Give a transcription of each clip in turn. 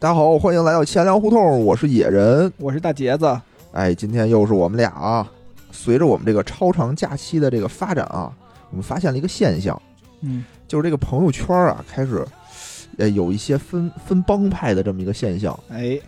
大家好，欢迎来到钱粮胡同，我是野人。我是大杰子，哎，今天又是我们俩啊。随着我们这个超长假期的这个发展啊，我们发现了一个现象，嗯，就是这个朋友圈啊开始，呃，有一些分分帮派的这么一个现象。哎，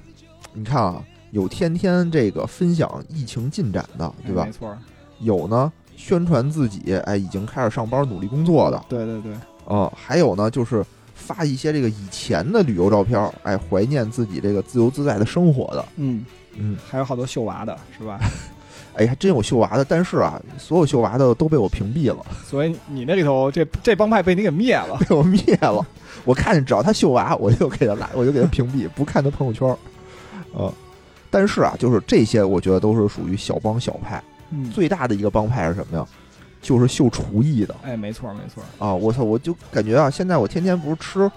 你看啊，有天天这个分享疫情进展的，对吧哎没？错，有呢宣传自己哎已经开始上班努力工作的，对对对，啊、还有呢就是发一些这个以前的旅游照片，哎，怀念自己这个自由自在的生活的。嗯，嗯，还有好多秀娃的是吧？哎，还真有秀娃的，但是啊，所有秀娃的都被我屏蔽了，所以你那里头这这帮派被你给灭了。被我灭了。我看见只要他秀娃，我就给他拉，我就给他屏蔽，不看他朋友圈。呃，但是啊，就是这些，我觉得都是属于小帮小派。嗯，最大的一个帮派是什么呀？就是秀厨艺的哎，没错没错，啊！我操，我就感觉啊，现在我天天不是吃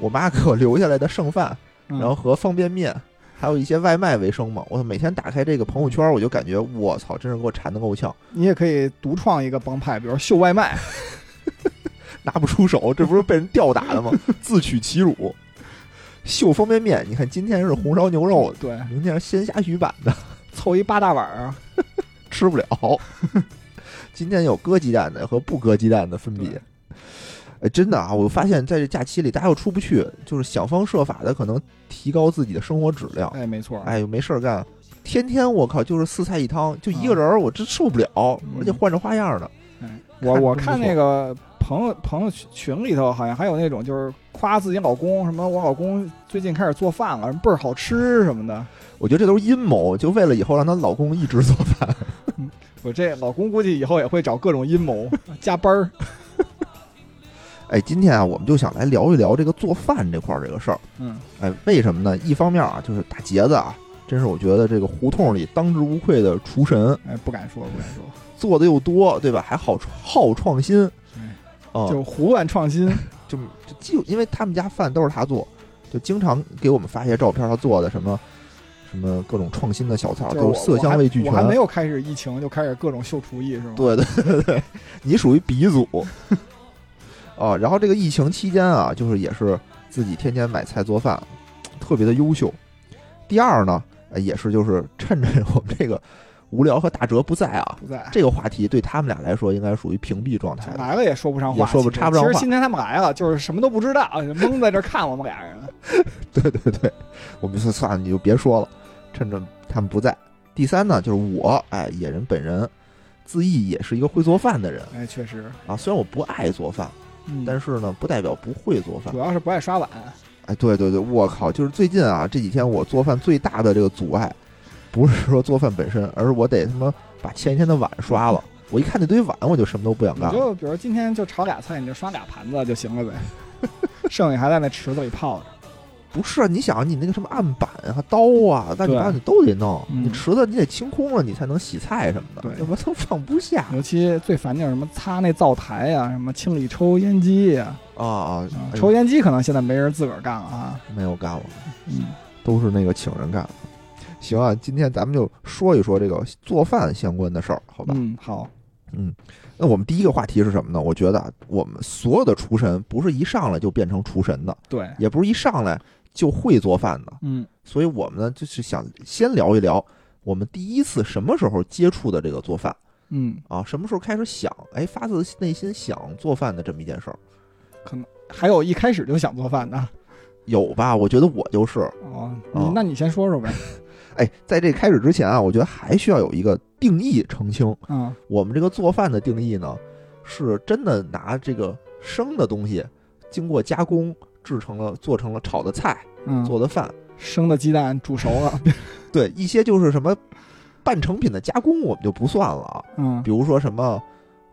我妈给我留下来的剩饭，嗯然后和方便面，还有一些外卖为生嘛。我操，每天打开这个朋友圈，我就感觉我操，真是给我馋的够呛。你也可以独创一个帮派，比如秀外卖。拿不出手，这不是被人吊打的吗？自取其辱。秀方便面，你看今天是红烧牛肉的，对，明天是鲜虾鱼板的，凑一八大碗啊。吃不了。今天有割鸡蛋的和不割鸡蛋的分别对。哎，真的啊，我发现在这假期里，大家又出不去，就是想方设法的可能提高自己的生活质量。哎，没错。哎，又没事儿干，天天我靠就是四菜一汤，就一个人儿，我真受不了，嗯而且换着花样的。哎，我我看那个朋友朋友群群里头，好像还有那种就是夸自己老公，什么我老公最近开始做饭了，什么倍儿好吃什么的。我觉得这都是阴谋，就为了以后让她老公一直做饭。我这老公估计以后也会找各种阴谋 加班儿。哎，今天啊，我们就想来聊一聊这个做饭这块儿这个事儿。嗯，哎，为什么呢？一方面啊，就是大杰子啊，真是我觉得这个胡同里当之无愧的厨神，哎，不敢说，不敢说。做的又多，对吧？还好好创新。哎啊、就胡乱创新，就就就因为他们家饭都是他做，就经常给我们发一些照片，他做的什么什么各种创新的小菜，就是我都色香味俱全我还。没有开始疫情就开始各种秀厨艺是吗？对对对对，你属于鼻祖。啊，然后这个疫情期间啊，就是也是自己天天买菜做饭，特别的优秀。第二呢，呃也是就是趁着我们这个无聊和大哲不在啊，不在。这个话题对他们俩来说应该属于屏蔽状态。来了也说不上话，也说不插不上话其实今天他们来了，就是什么都不知道，蒙在这儿看我们俩人。对对对，我们就说算了，你就别说了，趁着他们不在。第三呢，就是我，哎，野人本人自缢也是一个会做饭的人哎，确实，啊。虽然我不爱做饭，嗯，但是呢，不代表不会做饭主。要是不爱刷碗。哎，对对对，我靠！就是最近啊，这几天我做饭最大的这个阻碍，不是说做饭本身，而是我得他妈把前一天的碗刷了。我一看那堆碗，我就什么都不想你干了。就比如今天就炒俩菜，你就刷俩盘子就行了呗，剩下还在那池子里泡着。不是，你想你那个什么案板啊、刀啊、乱七八糟你都得弄，嗯你池子你得清空了，你才能洗菜什么的，对要不然都放不下尤其最烦就是什么擦那灶台呀、什么清理抽烟机呀、啊啊！啊哎抽烟机可能现在没人自个儿干了啊。没有干了。嗯，都是那个请人干。行啊，今天咱们就说一说这个做饭相关的事儿，好吧？嗯，好，嗯，那我们第一个话题是什么呢？我觉得啊我们所有的厨神不是一上来就变成厨神的，对，也不是一上来就会做饭的，嗯所以我们呢就是想先聊一聊我们第一次什么时候接触的这个做饭嗯，啊，什么时候开始想，哎，发自内心想做饭的这么一件事儿，可能还有一开始就想做饭的。有吧？我觉得我就是，哦，哦那你先说说呗。哎，在这开始之前啊，我觉得还需要有一个定义澄清。嗯我们这个做饭的定义呢，是真的拿这个生的东西经过加工制成了做成了炒的菜嗯，做的饭，生的鸡蛋煮熟了。对一些就是什么半成品的加工我们就不算了啊，嗯。比如说什么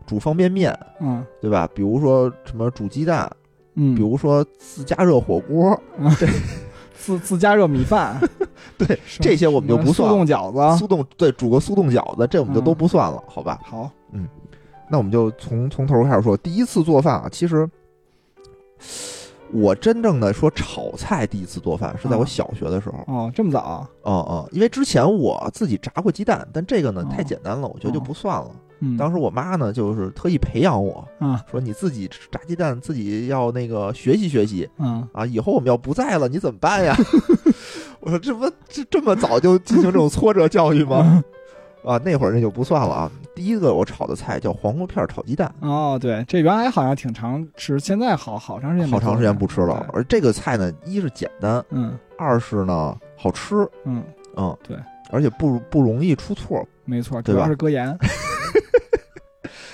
煮方便面，嗯。对吧？比如说什么煮鸡蛋，嗯，比如说自加热火锅，对。自自加热米饭，对这些我们就不算速冻饺子。速冻对煮个速冻饺子，这我们就嗯。都不算了，好吧？好，嗯。那我们就从从头开始说，第一次做饭啊，其实我真正的说炒菜第一次做饭是在我啊小学的时候，哦，这么早啊？哦哦，因为之前我自己炸过鸡蛋，但这个呢哦太简单了，我觉得就不算了。嗯，当时我妈呢就是特意培养我啊说，你自己炸鸡蛋自己要那个学习学习嗯，啊，以后我们要不在了你怎么办呀？我说这不这这么早就进行这种挫折教育吗？啊，那会儿那就不算了啊。第一个我炒的菜叫黄瓜片炒鸡蛋，哦，对，这原来好像挺常吃，现在好好长时间好长时间不吃了。而这个菜呢，一是简单，嗯二是呢好吃，嗯，嗯，对，而且不不容易出错。没错，主要是搁盐。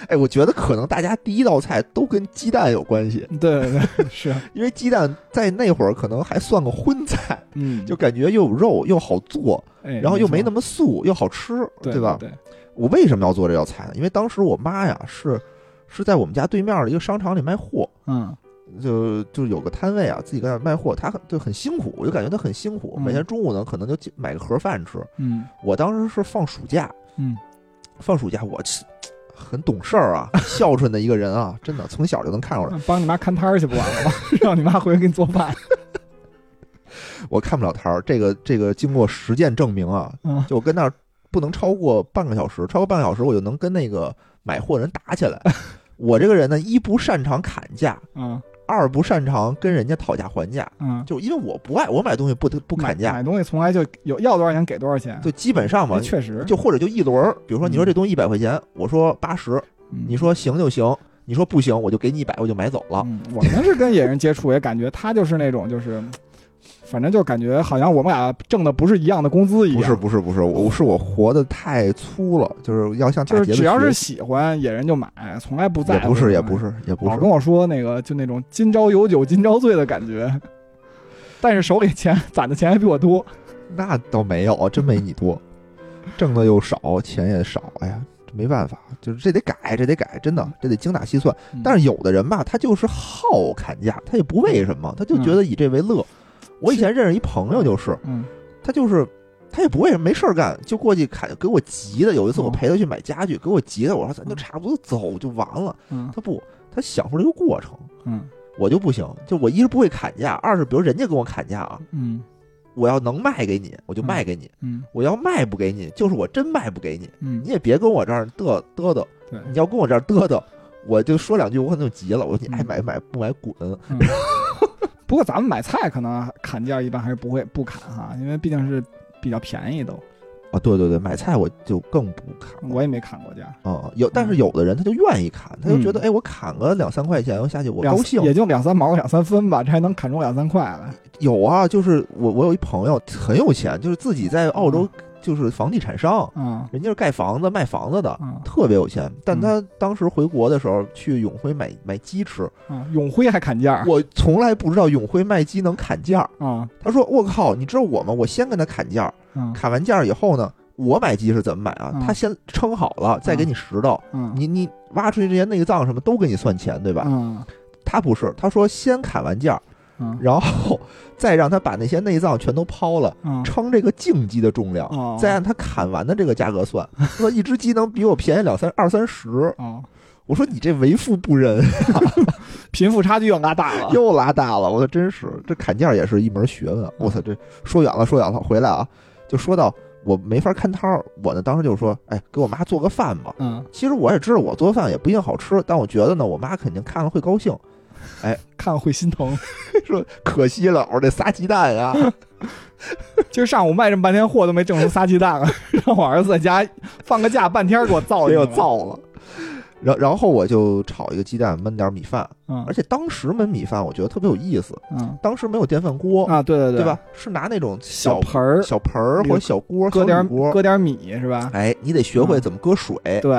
哎，我觉得可能大家第一道菜都跟鸡蛋有关系，对对对，是，因为鸡蛋在那会儿可能还算个荤菜，嗯，就感觉又有肉又好做，哎，然后又没那么么素又好吃，对吧？对，我为什么要做这道菜呢？因为当时我妈呀是是在我们家对面的一个商场里卖货，嗯就就有个摊位啊，自己在那卖货，她很就很辛苦，我就感觉她很辛苦。嗯每天中午呢，可能就买个盒饭吃。嗯我当时是放暑假，嗯，放暑假我很懂事儿啊，孝顺的一个人啊，真的从小就能看出来。帮你妈看摊儿去不完了吗？让你妈回去给你做饭。我看不了摊儿，这个这个经过实践证明啊，嗯就我跟那儿不能超过半个小时，超过半个小时我就能跟那个买货人打起来。我这个人呢，一不擅长砍价，嗯二不擅长跟人家讨价还价，嗯，就因为我不爱我买东西不不砍价，买东西从来就有要多少钱给多少钱。就基本上嘛哎，确实，就或者就一轮儿，比如说你说这东西一百块钱，我说八十，嗯你说行就行，你说不行我就给你一百，我就买走了。嗯，我们是跟野人接触，也感觉他就是那种，就是，反正就感觉好像我们俩挣的不是一样的工资一样。不是不是不是，我是我活的太粗了，就是要像就是只要是喜欢野人就买，从来不在乎。也不是也不，是也不是老跟，我说那个就那种今朝有酒今朝醉的感觉，但是手里钱攒的钱还比我多。那倒没有，真没你多，挣的又少，钱也少，哎呀，这没办法，就是这得改，这得改，真的，这得精打细算。但是是有的人吧，他就是好砍价，他也不为什么，他就觉得以这为乐。我以前认识一朋友，就是嗯他就是他也不为什么，没事儿干就过去砍，给我急的。有一次我哦陪他去买家具，给我急的，我说咱就差不多走就完了。嗯他不，他享受这个过程。嗯我就不行，就我一是不会砍价，二是比如人家跟我砍价啊，嗯我要能卖给你，我就卖给你；嗯我要卖不给你，就是我真卖不给你，嗯你，也别跟我这儿嘚嘚嘚。对，你要跟我这儿嘚嘚，我就说两句，我可能就急了。我说你嗯爱买买，不买滚。嗯 不过咱们买菜可能砍价一般还是不会不砍哈，因为毕竟是比较便宜都，啊，对对对，买菜我就更不砍了。我也没砍过价。啊、有，但是有的人他就愿意砍，他就觉得，嗯哎，我砍个两三块钱，我下去我两高兴。也就两三毛两三分吧，这还能砍出两三块来。有啊，就是我我有一朋友很有钱，就是自己在澳洲就是房地产商，嗯人家是盖房子卖房子的，嗯特别有钱。但嗯他当时回国的时候去永辉买买鸡吃，嗯，永辉还砍价我从来不知道永辉卖鸡能砍价。啊他说：“我靠，你知道我吗？我先跟他砍价，嗯砍完价以后呢，我买鸡是怎么买啊？嗯他先称好了，再给你拾到，嗯你你挖出去这些内脏什么都给你算钱，对吧？嗯他不是，他说先砍完价，嗯然后再让他把那些内脏全都抛了，嗯称这个净鸡的重量，哦再按他砍完的这个价格算。说一只鸡能比我便宜两三二三十，哦，我说你这为富不仁，贫富差距又拉大了。又拉大了。我说真是，这砍价也是一门学问。我操，这说远了，说远了，回来啊，就说到我没法看摊儿，我呢当时就说，哎，给我妈做个饭吧。嗯，其实我也知道我做饭也不一定好吃，但我觉得呢，我妈肯定看了会高兴。看了会心疼。说可惜了，我这仨鸡蛋呀，今儿上午卖这么半天货都没挣出仨鸡蛋来，让我儿子在家放个假半天给我造了。造了。然然后我就炒一个鸡蛋，焖点米饭，嗯而且当时焖米饭我觉得特别有意思。嗯当时没有电饭锅，啊，对对对吧？？是拿那种小盆儿小盆儿或者小锅、搁点小锅。搁点米是吧？哎，你得学会怎么搁水，对，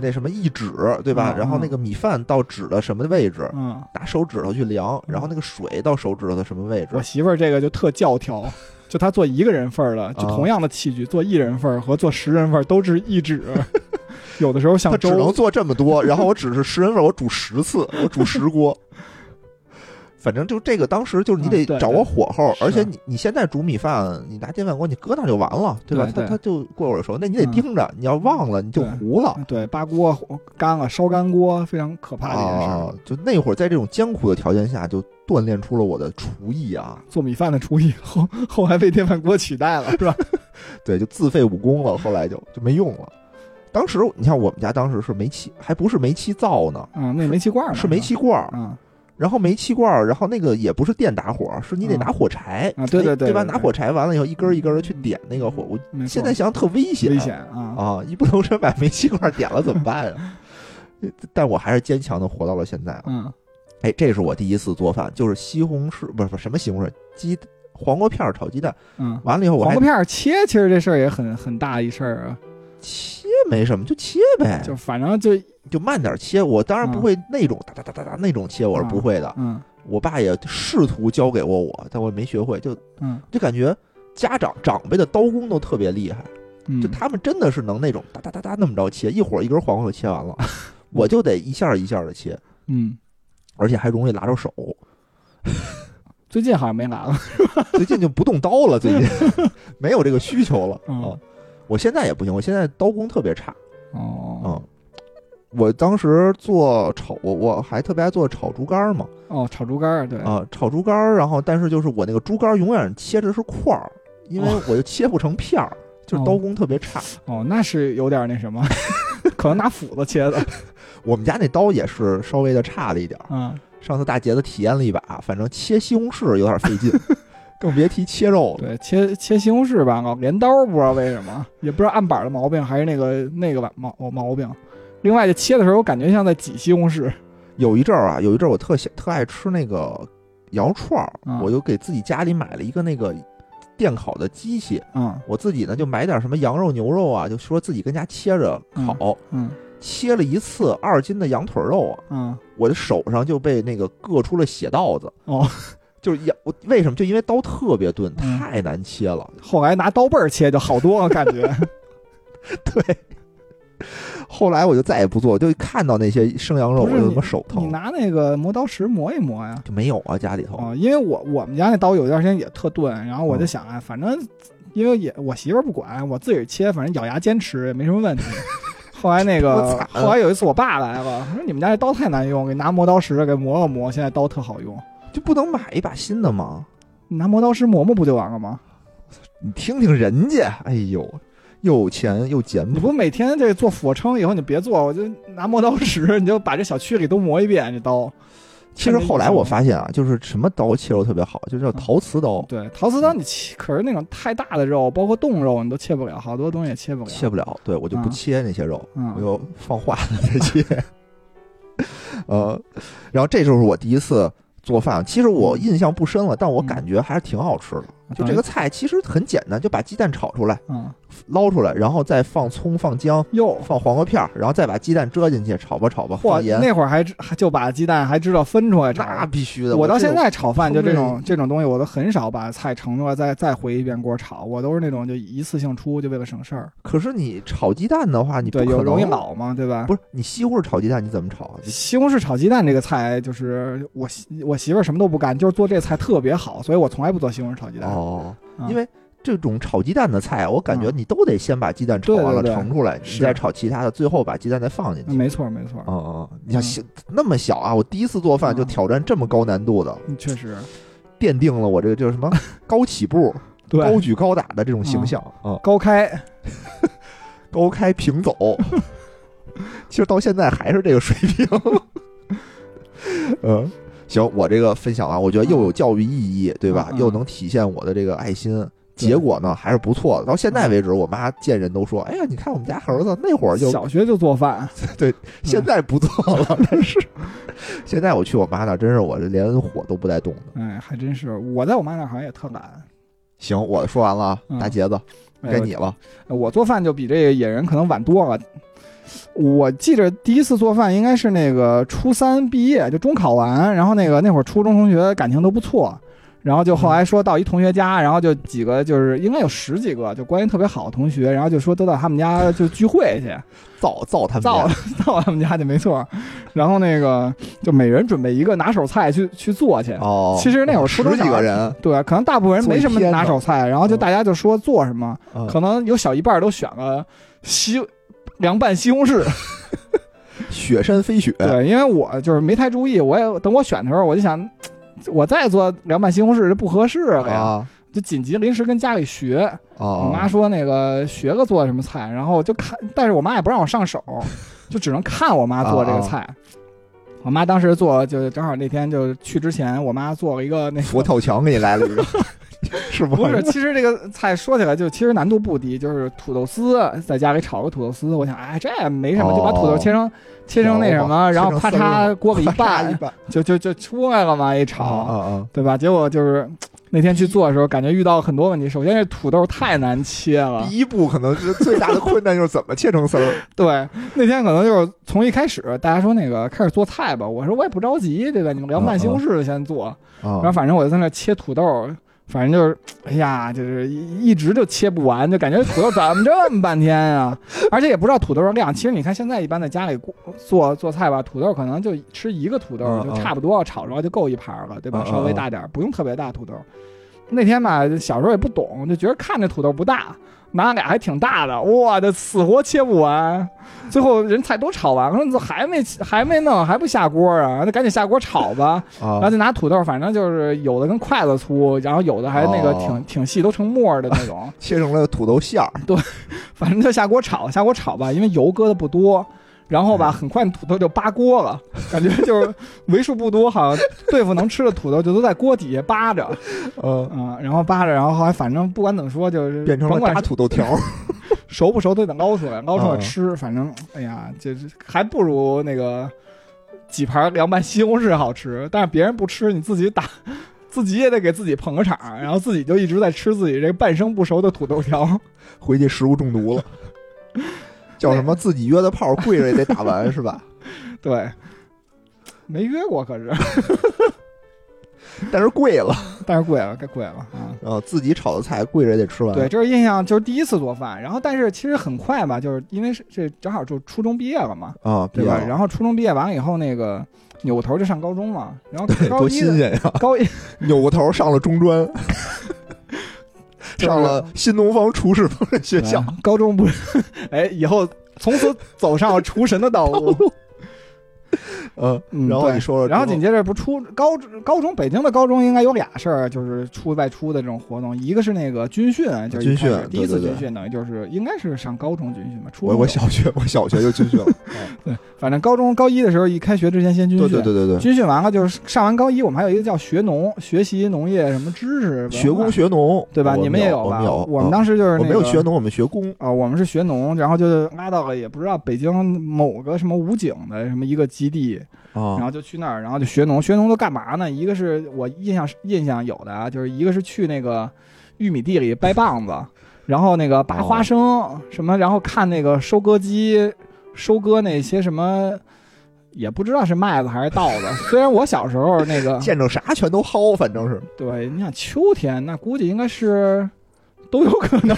那什么一指，对吧？嗯然后那个米饭到指的什么位置，嗯，拿手指头去量，然后那个水到手指头的什么位置我。媳妇儿这个就特教条，就她做一个人份儿的，就啊同样的器具，做一人份儿和做十人份儿都是一指，有的时候像他只能粥，做这么多，然后我只是十人份，我煮十次，我煮十锅。反正就这个，当时就是你得掌握火候，是而且你你现在煮米饭，你拿电饭锅你搁那就完了，对吧？它它就过会儿熟，那你得嗯盯着，你要忘了你就糊了对，扒锅干了，烧干锅，非常可怕的一件事！就那会儿在这种艰苦的条件下，就锻炼出了我的厨艺啊，做米饭的厨艺后后来被电饭锅取代了，是吧？对，就自废武功了，后来就就没用了。当时你像我们家当时是煤气，还不是煤气灶呢，嗯，那煤气罐儿是煤气罐儿。嗯然后煤气罐儿，然后那个也不是电打火，是你得嗯拿火柴啊对对哎对吧？对对拿火柴完了以后，一根儿一根的去点那个火。我现在想想特危险，危险啊！啊！一不留神把煤气罐点了怎么办呀？但我还是坚强的活到了现在啊！嗯哎，这是我第一次做饭，就是西红柿不是不是什么西红柿鸡黄瓜片儿炒鸡蛋。嗯，完了以后我还黄瓜片儿切，其实这事儿也很很大一事儿啊，切没什么，就切呗，就反正就就慢点切。我当然不嗯。会那种哒哒哒哒哒那种切，我是不会的。嗯。我爸也试图教给过我，但我没学会，就嗯。就感觉家长长辈的刀工都特别厉害，嗯，就他们真的是能那种哒哒哒哒那么着切，一会儿一根黄瓜就切完了，我就得一下一下的切，嗯，而且还容易拉着手。最近好像没拿了，最近就不动刀了，最近没有这个需求了嗯。啊。我现在也不行，我现在刀工特别差哦嗯。我当时做炒，我我还特别爱做炒猪肝嘛哦，炒猪肝儿对，啊，炒猪肝儿，然后但是就是我那个猪肝儿永远切的是块儿，因为哦我就切不成片儿，就是刀工特别差。哦，那是有点那什么，可能拿斧子切的，我们家那刀也是稍微的差了一点儿。嗯，上次大杰子体验了一把，反正切西红柿有点费劲，更别提切肉了。对，切切西红柿吧，老镰刀不知道为什么，也不知道案板的毛病还是那个那个吧毛毛病。另外，就切的时候，我感觉像在挤西红柿。有一阵儿啊，有一阵儿我特想特爱吃那个羊肉串儿，嗯我就给自己家里买了一个那个电烤的机器，嗯我自己呢就买点什么羊肉、牛肉啊，就说自己跟家切着烤，嗯切了一次二斤的羊腿肉啊，嗯，我的手上就被那个硌出了血道子。哦，就是羊，我为什么？就因为刀特别钝，嗯太难切了。后来拿刀背儿切就好多了，感觉。对，后来我就再也不做，我就看到那些生羊肉，我就他妈手你，拿那个磨刀石磨一磨呀。就没有啊，家里头。啊，因为我我们家那刀有一段时间也特钝，然后我就嗯想啊，反正因为也我媳妇儿不管，我自己切，反正咬牙坚持也没什么问题。后来那个，后来有一次我爸来了，说你们家这刀太难用，给拿磨刀石给磨了磨，现在刀特好用。就不能买一把新的吗？你拿磨刀石磨磨不就完了吗？你听听人家，哎呦，又有钱又简朴。你不每天这做俯卧撑以后你别做，我就拿磨刀石，你就把这小区里都磨一遍这刀。其实后来我发现啊，就是什么刀切肉特别好，就叫嗯陶瓷刀，对，陶瓷刀你切，可是那种太大的肉，包括冻肉你都切不了，好多东西也切不了。切不了。对我就不嗯切那些肉，我嗯就放化了再切。呃，然后这就是我第一次做饭，其实我印象不深了，但我感觉还是挺好吃的。就这个菜其实很简单，就把鸡蛋炒出来，嗯，捞出来，然后再放葱、放姜、哟，放黄瓜片儿，然后再把鸡蛋遮进去，炒吧炒吧，嚯放，盐。那会儿还知还就把鸡蛋还知道分出来炒。那必须的。我到现在炒饭就这种这种东西，我都很少把菜盛出来再再回一遍锅炒，我都是那种就一次性出，就为了省事儿。可是你炒鸡蛋的话，你不对，可能有容易老嘛，对吧？不是你西红柿炒鸡蛋你怎么炒西红柿炒鸡蛋这个菜，就是我媳我媳妇儿什么都不干，就是做这菜特别好，所以我从来不做西红柿炒鸡蛋。哦，嗯因为这种炒鸡蛋的菜，我感觉嗯。你都得先把鸡蛋炒完了盛出来，你再炒其他的，最后把鸡蛋再放进去。没错没错，哦哦，你像那么小啊，我第一次做饭就嗯挑战这么高难度的，嗯确实。奠定了我这个叫什么 高起步、对。高举高打的这种形象。啊，高开，高开平走。其实到现在还是这个水平。嗯，行，我这个分享完，我觉得又有教育意义，对吧？又能体现我的这个爱心。结果呢还是不错的。到现在为止，我妈见人都说：“哎呀，你看我们家儿子那会儿就小学就做饭，对现在不做了，但是现在我去我妈那儿，真是我连火都不带动的。哎，还真是。我在我妈那儿好像也特懒。行，我说完了大杰子哎该你了。我做饭就比这个野人可能晚多了。我记着第一次做饭应该是那个初三毕业，就中考完，然后那个那会儿初中同学感情都不错，然后就后来说到一同学家，然后就几个就是应该有十几个就关系特别好的同学，然后就说都到他们家就聚会去，造造他们造造他们家去没错，然后那个就每人准备一个拿手菜去去做去。哦，其实那会儿初中十几个人，对，可能大部分人没什么拿手菜，然后就大家就说做什么，嗯。可能有小一半都选了西凉拌西红柿。雪山飞雪，对，因为我就是没太注意，我也等我选的时候，我就想，我再做凉拌西红柿这不合适了呀，啊就紧急临时跟家里学。啊！我妈说那个学个做什么菜，然后就看，但是我妈也不让我上手，就只能看我妈做这个菜。后我妈当时做，就正好那天就去之前，我妈做了一个那佛跳墙给你来了一个，是不？不是，其实这个菜说起来就其实难度不低，就是土豆丝，在家里炒个土豆丝。我想，哎，这也没什么，就把土豆切成切成那什么，然后啪嚓锅里一拌，就就就出来了嘛，一炒，啊啊，对吧？结果就是那天去做的时候，感觉遇到很多问题。首先，这土豆太难切了。第一步可能是最大的困难，就是怎么切成丝儿。对，那天可能就是从一开始，大家说那个开始做菜吧，我说我也不着急，对吧？你们凉拌西红柿先做，然后反正我就在那切土豆。反正就是，哎呀，就是一直就切不完，就感觉土豆怎么这么半天啊？而且也不知道土豆的量。其实你看现在一般在家里做做菜吧，土豆可能就吃一个土豆就差不多，炒出来就够一盘了，对吧？稍微大点，不用特别大土豆。那天吧，小时候也不懂，就觉得看着土豆不大。拿俩还挺大的，哇，这死活切不完，最后人菜都炒完了，怎么还没还没弄，还不下锅啊？那赶紧下锅炒吧。然后就拿土豆，反正就是有的跟筷子粗，然后有的还那个挺挺细，都成 沫的那种，切成了土豆馅儿。对，反正就下锅炒，下锅炒吧，因为油搁的不多。然后吧，很快土豆就扒锅了，感觉就是为数不多，好像对付能吃的土豆就都在锅底下扒着，嗯 嗯，然后扒着，然后后来反正不管怎么说，就是变成了炸土豆条，熟不熟都得捞出来，捞出来吃。反正哎呀，就是还不如那个几盘凉拌西红柿好吃。但是别人不吃，你自己打，自己也得给自己捧个场，然后自己就一直在吃自己这半生不熟的土豆条，回去食物中毒了。叫什么？自己约的炮，跪着也得打完，是吧？对，没约过，可是，但是贵了，但是贵了，该贵了啊！然后自己炒的菜，跪着也得吃完。对，这是印象，就是第一次做饭。然后，但是其实很快吧，就是因为是这正好就初中毕业了嘛，啊，对吧？然后初中毕业完了以后，那个扭过头就上高中嘛。然后多新鲜呀！高一扭过头上了中专。上了新东方厨师烹饪学校，高中不是，哎，以后从此走上了厨神的道路。嗯，然后你说，然后紧接着不初高高中，北京的高中应该有俩事儿，就是出外出的这种活动，一个是那个军训，就是军训，第一次军训等于就是应该是上高中军训吧。初我我小学我小学就军训了，对，反正高中高一的时候一开学之前先军训，对对对对，军训完了就是上完高一，我们还有一个叫学农，学习农业什么知识，学工学农，对吧？你们也有吧？我们当时就是没有学农，我们学工啊，我们是学农，然后就拉到了也不知道北京某个什么武警的什么一个基地。然后就去那儿，然后就学农。学农都干嘛呢？一个是我印象印象有的啊，就是一个是去那个玉米地里掰棒子，然后那个拔花生什么，然后看那个收割机收割那些什么，也不知道是麦子还是稻子。虽然我小时候那个见着啥全都薅，反正是对。你想秋天，那估计应该是都有可能。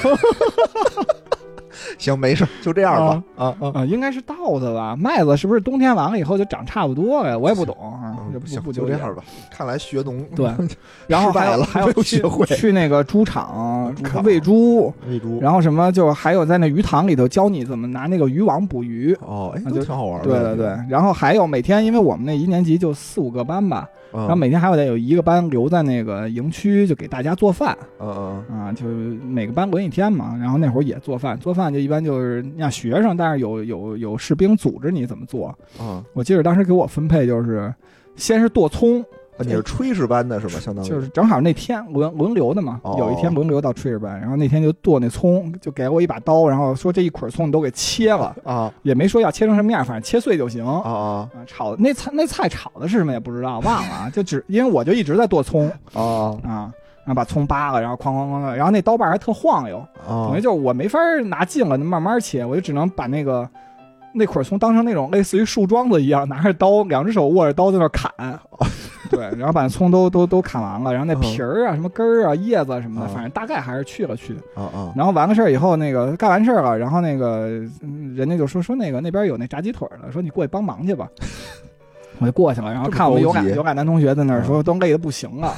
行，没事，就这样吧。啊啊，应该是稻子吧？麦子是不是冬天完了以后就长差不多了？我也不懂啊。行，就这样吧。看来学农对，然后还有还有学会去那个猪场喂猪，喂猪。然后什么就还有在那鱼塘里头教你怎么拿那个渔网捕鱼。哦，哎，就挺好玩的。对对对。然后还有每天，因为我们那一年级就四五个班吧。然后每天还有得有一个班留在那个营区，就给大家做饭。嗯嗯啊，就每个班轮一天嘛。然后那会儿也做饭，做饭就一般就是让学生，但是有有有士兵组织你怎么做。嗯，我记得当时给我分配就是，先是剁葱。你是炊事班的是吧？相当于。就是正好那天轮轮流的嘛，有一天轮流到炊事班，然后那天就剁那葱，就给我一把刀，然后说这一捆葱你都给切了。啊，也没说要切成什么样，反正切碎就行。啊啊。炒那菜那菜炒的是什么也不知道，忘了啊，就只因为我就一直在剁葱。啊。啊，然后把葱扒了，然后哐哐哐的，然后那刀把还特晃悠，等于就是我没法拿近了慢慢切，我就只能把那个。那捆葱当成那种类似于树桩子一样，拿着刀，两只手握着刀在那砍，对，然后把葱都都都砍完了，然后那皮儿啊、什么根儿啊、叶子什么的，反正大概还是去了去。啊啊！然后完了事儿以后，那个干完事儿了，然后那个人家就说说那个那边有那炸鸡腿的，说你过去帮忙去吧。我就过去了，然后看我们有俩有俩男同学在那儿说都累的不行了，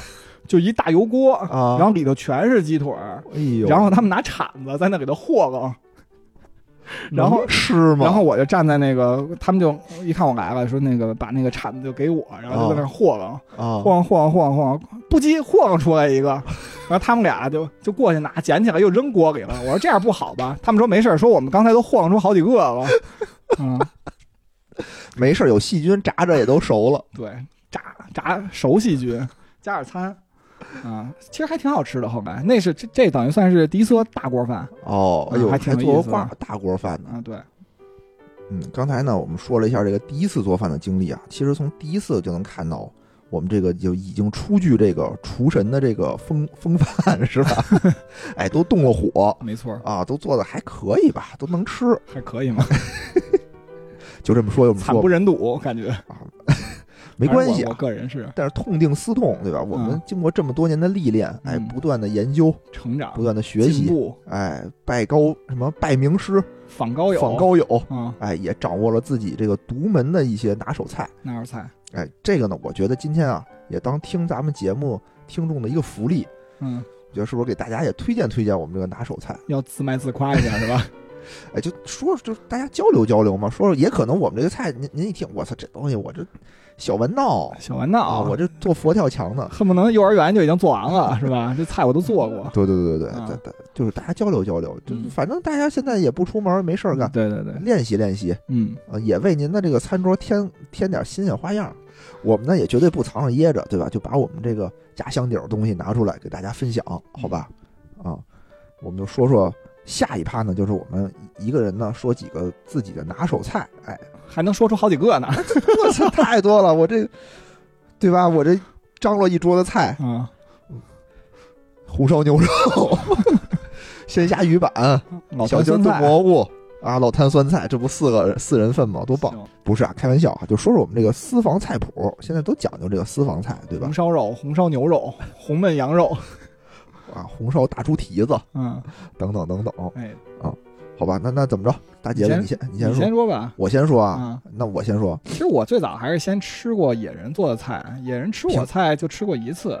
就一大油锅，然后里头全是鸡腿儿，哎呦，然后他们拿铲子在那给他和了。然后是吗？然后我就站在那个，他们就一看我来了，说那个把那个铲子就给我，然后就在那和了，和和和和，不急和出来一个，然后他们俩就就过去拿捡起来又扔锅里了。我说这样不好吧？他们说没事说我们刚才都晃出好几个了。嗯，没事儿有细菌炸着也都熟了。对，炸炸熟细菌，加点餐。啊，其实还挺好吃的。后来那是这这等于算是第一次做大锅饭哦，哎呦，还挺有做过意思大大锅饭呢。啊。对，嗯，刚才呢，我们说了一下这个第一次做饭的经历啊，其实从第一次就能看到我们这个就已经初具这个厨神的这个风风范是吧？哎，都动了火没错，啊，都做的还可以吧，都能吃。还可以吗，就这么说，这么惨不忍睹，感觉 没关系我。个人是但是痛定思痛，对吧？我们嗯经过这么多年的历练，哎，嗯不断的研究，成长不断的学习，哎，拜高什么拜名师，访高友，访高友，嗯，哎，也掌握了自己这个独门的一些拿手菜。拿手菜，哎，这个呢，我觉得今天啊，也当听咱们节目听众的一个福利，嗯，我觉得是不是给大家也推荐推荐我们这个拿手菜？要自卖自夸一下是吧？哎，就说就大家交流交流嘛，说说也可能我们这个菜，您您一听，我操，这东西我这小玩闹小玩闹啊，我这做佛跳墙呢。恨不能幼儿园就已经做完了，是吧？这菜我都做过。对对对对对啊对对，就是大家交流交流，就嗯反正大家现在也不出门，没事儿干，对对对，练习练习嗯，啊，也为您的这个餐桌添添点新鲜花样。我们呢也绝对不藏着掖着，对吧？就把我们这个压箱底儿东西拿出来给大家分享，好吧？啊，我们就说说下一趴呢，就是我们一个人呢说几个自己的拿手菜。哎，还能说出好几个呢。我操，太多了，我这对吧？我这张罗一桌子菜，啊，红烧牛肉、鲜虾鱼板、老小鸡炖蘑菇啊，老坛酸菜，这不四个四人份吗？多棒！不是啊，开玩笑啊，就说说我们这个私房菜谱，现在都讲究这个私房菜，对吧红？烧肉、红烧牛肉、红焖羊肉，啊，红烧大猪蹄子嗯，等等等等，哎，啊好吧？那那怎么着？大姐子，你你先你你先说，先说吧。我先说啊。啊，那我先说，其实我最早还是先吃过野人做的菜，野人吃我菜就吃过一次，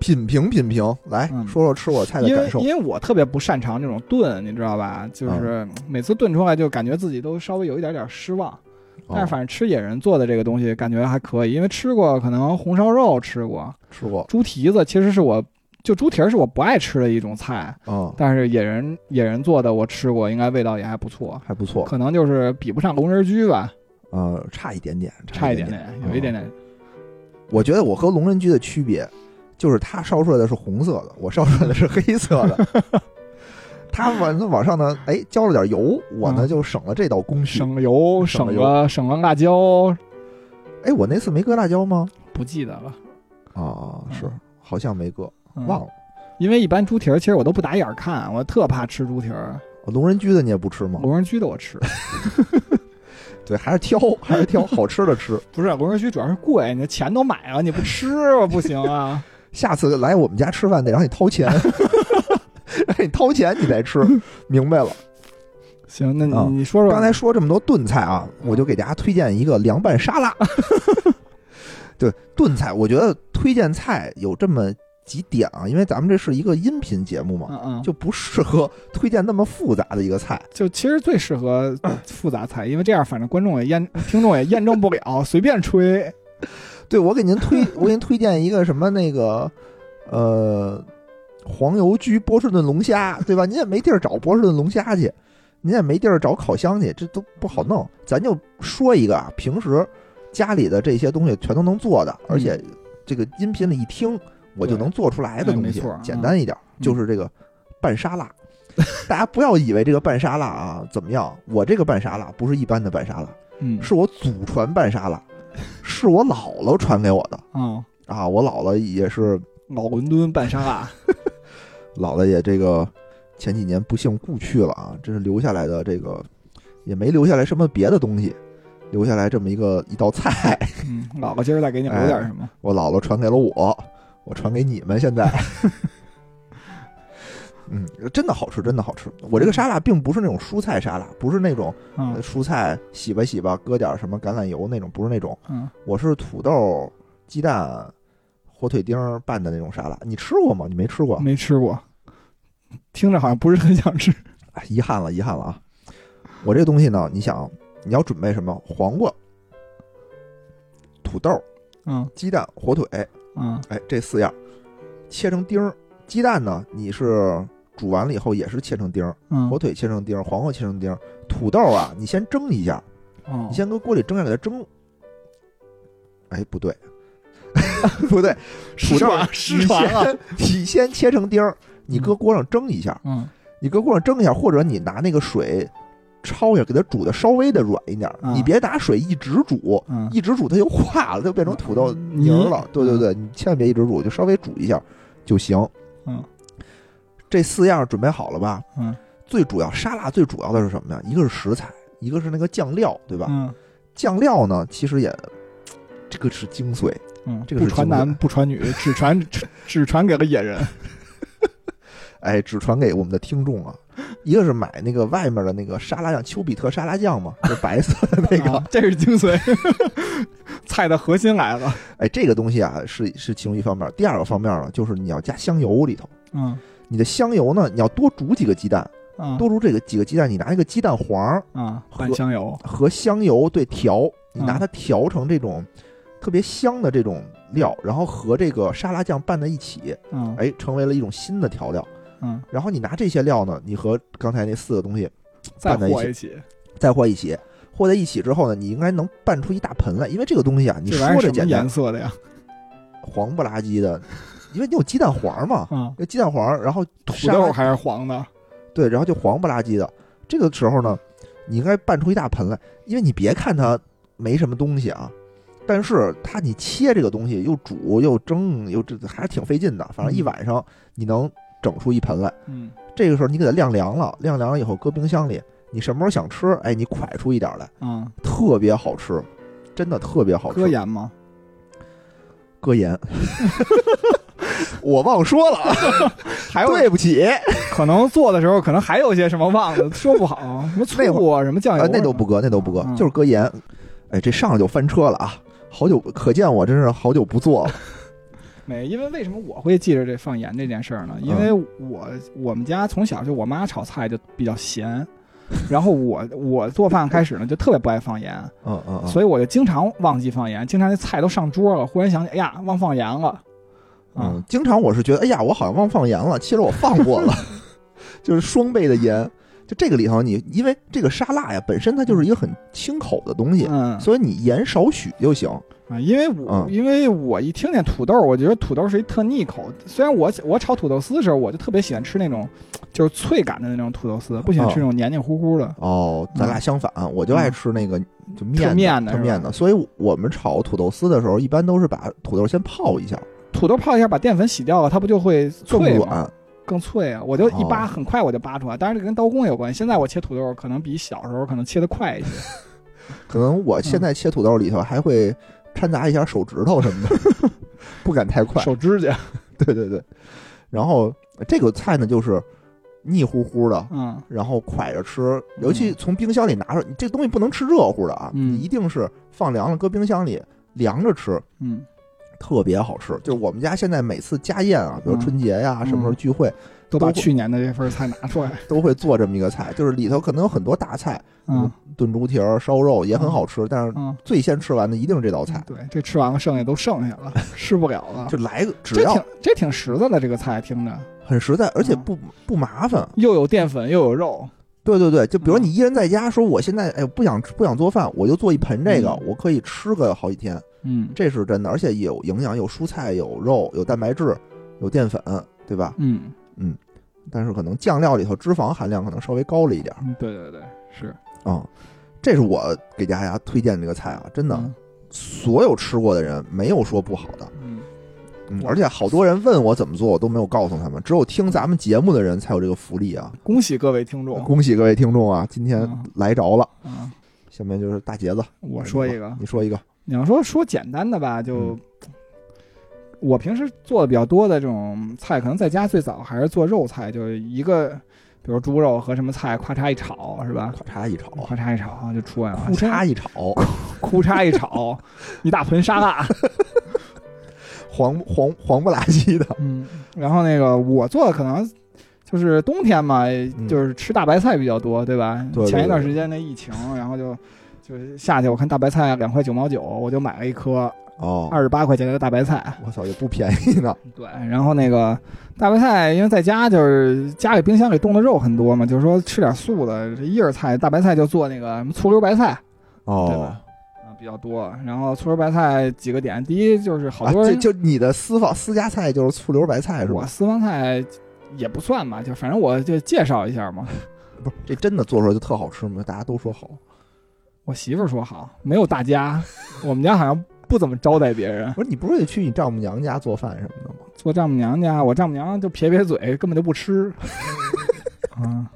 品评品评，来嗯说说吃我菜的感受因。为我特别不擅长这种炖，你知道吧？就是每次炖出来就感觉自己都稍微有一点点失望。但是哦反正吃野人做的这个东西感觉还可以，因为吃过可能红烧肉吃过，吃过，猪蹄子其实是我就猪蹄儿是我不爱吃的一种菜，嗯，但是野人野人做的我吃过，应该味道也还不错，还不错，可能就是比不上龙人居吧，呃，差一点点，差一点点点，有一点。点。我觉得我和龙人居的区别，就是他烧出来的是红色的，我烧出来的是黑色的。他往往上呢，哎，浇了点油，我呢嗯就省了这道工序。省油，省省了省了辣椒，哎，我那次没搁辣椒吗？不记得了，啊，是嗯，好像没搁，嗯忘了。因为一般猪蹄儿其实我都不打眼儿看，我特怕吃猪蹄儿。龙人居的你也不吃吗？龙人居的我吃，对，还是挑，还是挑好吃的吃。不是龙人居主要是贵，你的钱都买了，你不吃我不行啊。下次来我们家吃饭得让你掏钱，让你掏钱你再吃，明白了。行，那你说说，刚才说这么多炖菜啊，我就给大家推荐一个凉拌沙拉。对，炖菜，我觉得推荐菜有这么几点啊，因为咱们这是一个音频节目嘛，嗯嗯，就不适合 推荐那么复杂的一个菜。就其实最适合 复杂菜，因为这样反正观众也验，听众也验证不了，随便吹。对，我给您推，我给您推荐一个什么那个，呃，黄油焗波士顿龙虾，对吧？您也没地儿找波士顿龙虾去，您也没地儿找烤箱去，这都不好弄。咱就说一个啊，平时家里的这些东西全都能做的，而且这个音频里一听，我就能做出来的东西简单一点，就是这个拌沙拉。大家不要以为这个拌沙拉啊怎么样，我这个拌沙拉不是一般的拌沙拉，嗯，是我祖传拌沙拉，是我姥姥传给我的。啊、啊，我姥姥也是，老伦敦拌沙拉，姥姥也这个前几年不幸故去了啊，这是留下来的这个，也没留下来什么别的东西，留下来这么一个一道菜，嗯，姥姥今儿再给你留点什么？我姥姥传给了我，我传给你们，现在。嗯，真的好吃，真的好吃。我这个沙拉并不是那种蔬菜沙拉，不是那种蔬菜洗吧洗吧，搁点什么橄榄油那种，不是那种。嗯，我是土豆、鸡蛋、火腿丁拌的那种沙拉。你吃过吗？你没吃过？没吃过，听着好像不是很想吃。哎，遗憾了，遗憾了啊！我这个东西呢，你想，你要准备什么？黄瓜、土豆、嗯鸡蛋、火腿，嗯哎，这四样切成丁儿。鸡蛋呢，你是煮完了以后也是切成丁儿，嗯火腿切成丁儿，黄瓜切成丁儿，土豆啊，你先蒸一下，哦你先搁锅里蒸下来，给它蒸。哎，不对，不对，土豆失传了。你先你先切成丁儿，你搁锅上蒸一下，嗯你搁锅上蒸一下，或者你拿那个水焯一下，给它煮的稍微的软一点。啊你别拿水一直煮，嗯一直煮它就化了，它就变成土豆泥儿了。对对对，你千万别一直煮，就稍微煮一下就行。嗯这四样准备好了吧？嗯最主要沙拉最主要的是什么呀？一个是食材，一个是那个酱料，对吧？嗯酱料呢，其实也这个是精髓。嗯，这个是不传男不传女，只传只 只传给了野人。哎，只传给我们的听众啊。一个是买那个外面的那个沙拉酱，丘比特沙拉酱嘛，就白色的那个。啊这是精髓，菜的核心来了。哎，这个东西啊，是是其中一方面。第二个方面呢，就是你要加香油里头。嗯你的香油呢，你要多煮几个鸡蛋，嗯多煮这个几个鸡蛋，你拿一个鸡蛋黄儿啊，和拌香油。和香油对调，你嗯拿它调成这种特别香的这种料，然后和这个沙拉酱拌在一起，嗯哎，成为了一种新的调料。嗯，然后你拿这些料呢，你和刚才那四个东西拌在一起。再和一起，和在一起之后呢，你应该能拌出一大盆来，因为这个东西啊，你这玩意儿什么说着简单颜，色的呀？黄不拉几的，因为你有鸡蛋黄嘛，嗯，有鸡蛋黄，然后土豆还是黄的。对，然后就黄不拉几的。这个时候呢，你应该拌出一大盆来，因为你别看它没什么东西啊，但是它你切这个东西又煮又蒸又这还是挺费劲的。反正一嗯晚上你能整出一盆来。嗯这个时候你给它晾凉了，晾凉了以后搁冰箱里，你什么时候想吃，哎，你蒯出一点来，嗯，特别好吃，真的特别好吃。搁盐吗？搁盐，我忘说了啊，还有对不起，可能做的时候可能还有些什么忘了，说不好，什么那醋啊，什么酱油那都不搁，那都不搁，嗯就是搁盐。哎，这上来就翻车了啊！好久，可见我真是好久不做了。没，因为为什么我会记着这放盐这件事儿呢？因为我我们家从小就我妈炒菜就比较咸，然后我我做饭开始呢就特别不爱放盐，嗯嗯嗯，所以我就经常忘记放盐，经常那菜都上桌了，忽然想起，哎呀，忘放盐了。啊嗯，，经常我是觉得，哎呀，我好像忘放盐了，其实我放过了，就是双倍的盐。就这个里头你，因为这个沙拉呀本身它就是一个很清口的东西，嗯所以你盐少许就行。啊，因为我、嗯因为我一听见土豆，我觉得土豆是一特腻口。虽然我我炒土豆丝的时候，我就特别喜欢吃那种就是脆感的那种土豆丝，不喜欢吃那种黏黏糊糊的。哦，咱俩相反，我就爱吃那个就面的面的，所以我们炒土豆丝的时候，一般都是把土豆先泡一下，土豆泡一下，把淀粉洗掉了，它不就会更脆吗？软。更脆啊！我就一扒，哦很快我就扒出来。当然这跟刀工也有关系。现在我切土豆可能比小时候可能切的快一些。可能我现在切土豆里头还会掺杂一下手指头什么的，不敢太快。手指甲，对对对，然后这个菜呢就是腻乎乎的，嗯然后蒯着吃，尤其从冰箱里拿出来，你这东西不能吃热乎的啊，嗯你一定是放凉了搁冰箱里凉着吃，嗯特别好吃。就是我们家现在每次家宴啊，比如嗯春节呀、什么时候嗯聚会，都把去年的这份菜拿出来。都会做这么一个菜，就是里头可能有很多大菜，嗯炖猪蹄儿、烧肉也很好吃，但是嗯，最先吃完的一定是这道菜，对，这吃完了剩下都剩下了，吃不了了。就来个只要这挺实在的，这个菜听着很实在，而且嗯不不麻烦。又有淀粉又有肉。对对对，就比如嗯你一人在家说，我现在哎不想不想做饭，我就做一盆这个嗯，我可以吃个好几天，嗯这是真的，而且有营养，有蔬菜，有肉，有蛋白质，有淀粉，对吧？嗯嗯但是可能酱料里头脂肪含量可能稍微高了一点嗯，对对对，是啊、这是我给大家推荐这个菜啊，真的，嗯所有吃过的人没有说不好的。嗯嗯，而且好多人问我怎么做，我都没有告诉他们，只有听咱们节目的人才有这个福利啊！恭喜各位听众。恭喜各位听众啊，今天嗯来着了。嗯，下面就是大杰子，我说一个，你说一个。你要说说简单的吧，就、嗯我平时做的比较多的这种菜，可能在家最早还是做肉菜，就是一个，比如猪肉和什么菜，咔嚓一炒，是吧？咔嚓一炒，咔嚓一炒就出来了，咔嚓一炒，咔嚓一炒，一大盆沙拉。黄黄黄不拉几的，嗯，然后那个我做的可能就是冬天嘛，就是吃大白菜比较多，对吧？嗯对对前一段时间那疫情，然后就就是下去我看大白菜两块九毛九，我就买了一颗哦，二十八块钱的大白菜。我操，也不便宜呢。对，然后那个大白菜，因为在家就是家里冰箱里冻的肉很多嘛，就是说吃点素的，这叶儿菜大白菜就做那个什么醋溜白菜哦比较多。然后醋溜白菜几个点，第一就是好啊，多就你的私房私家菜就是醋溜白菜是吧？我私房菜也不算吧，就反正我就介绍一下嘛。不是，这真的做出来就特好吃吗？大家都说好。我媳妇儿说好，没有大家，我们家好像不怎么招待别人。不是你不是得去你丈母娘家做饭什么的吗？做丈母娘家，我丈母娘就撇撇嘴，根本就不吃。啊，嗯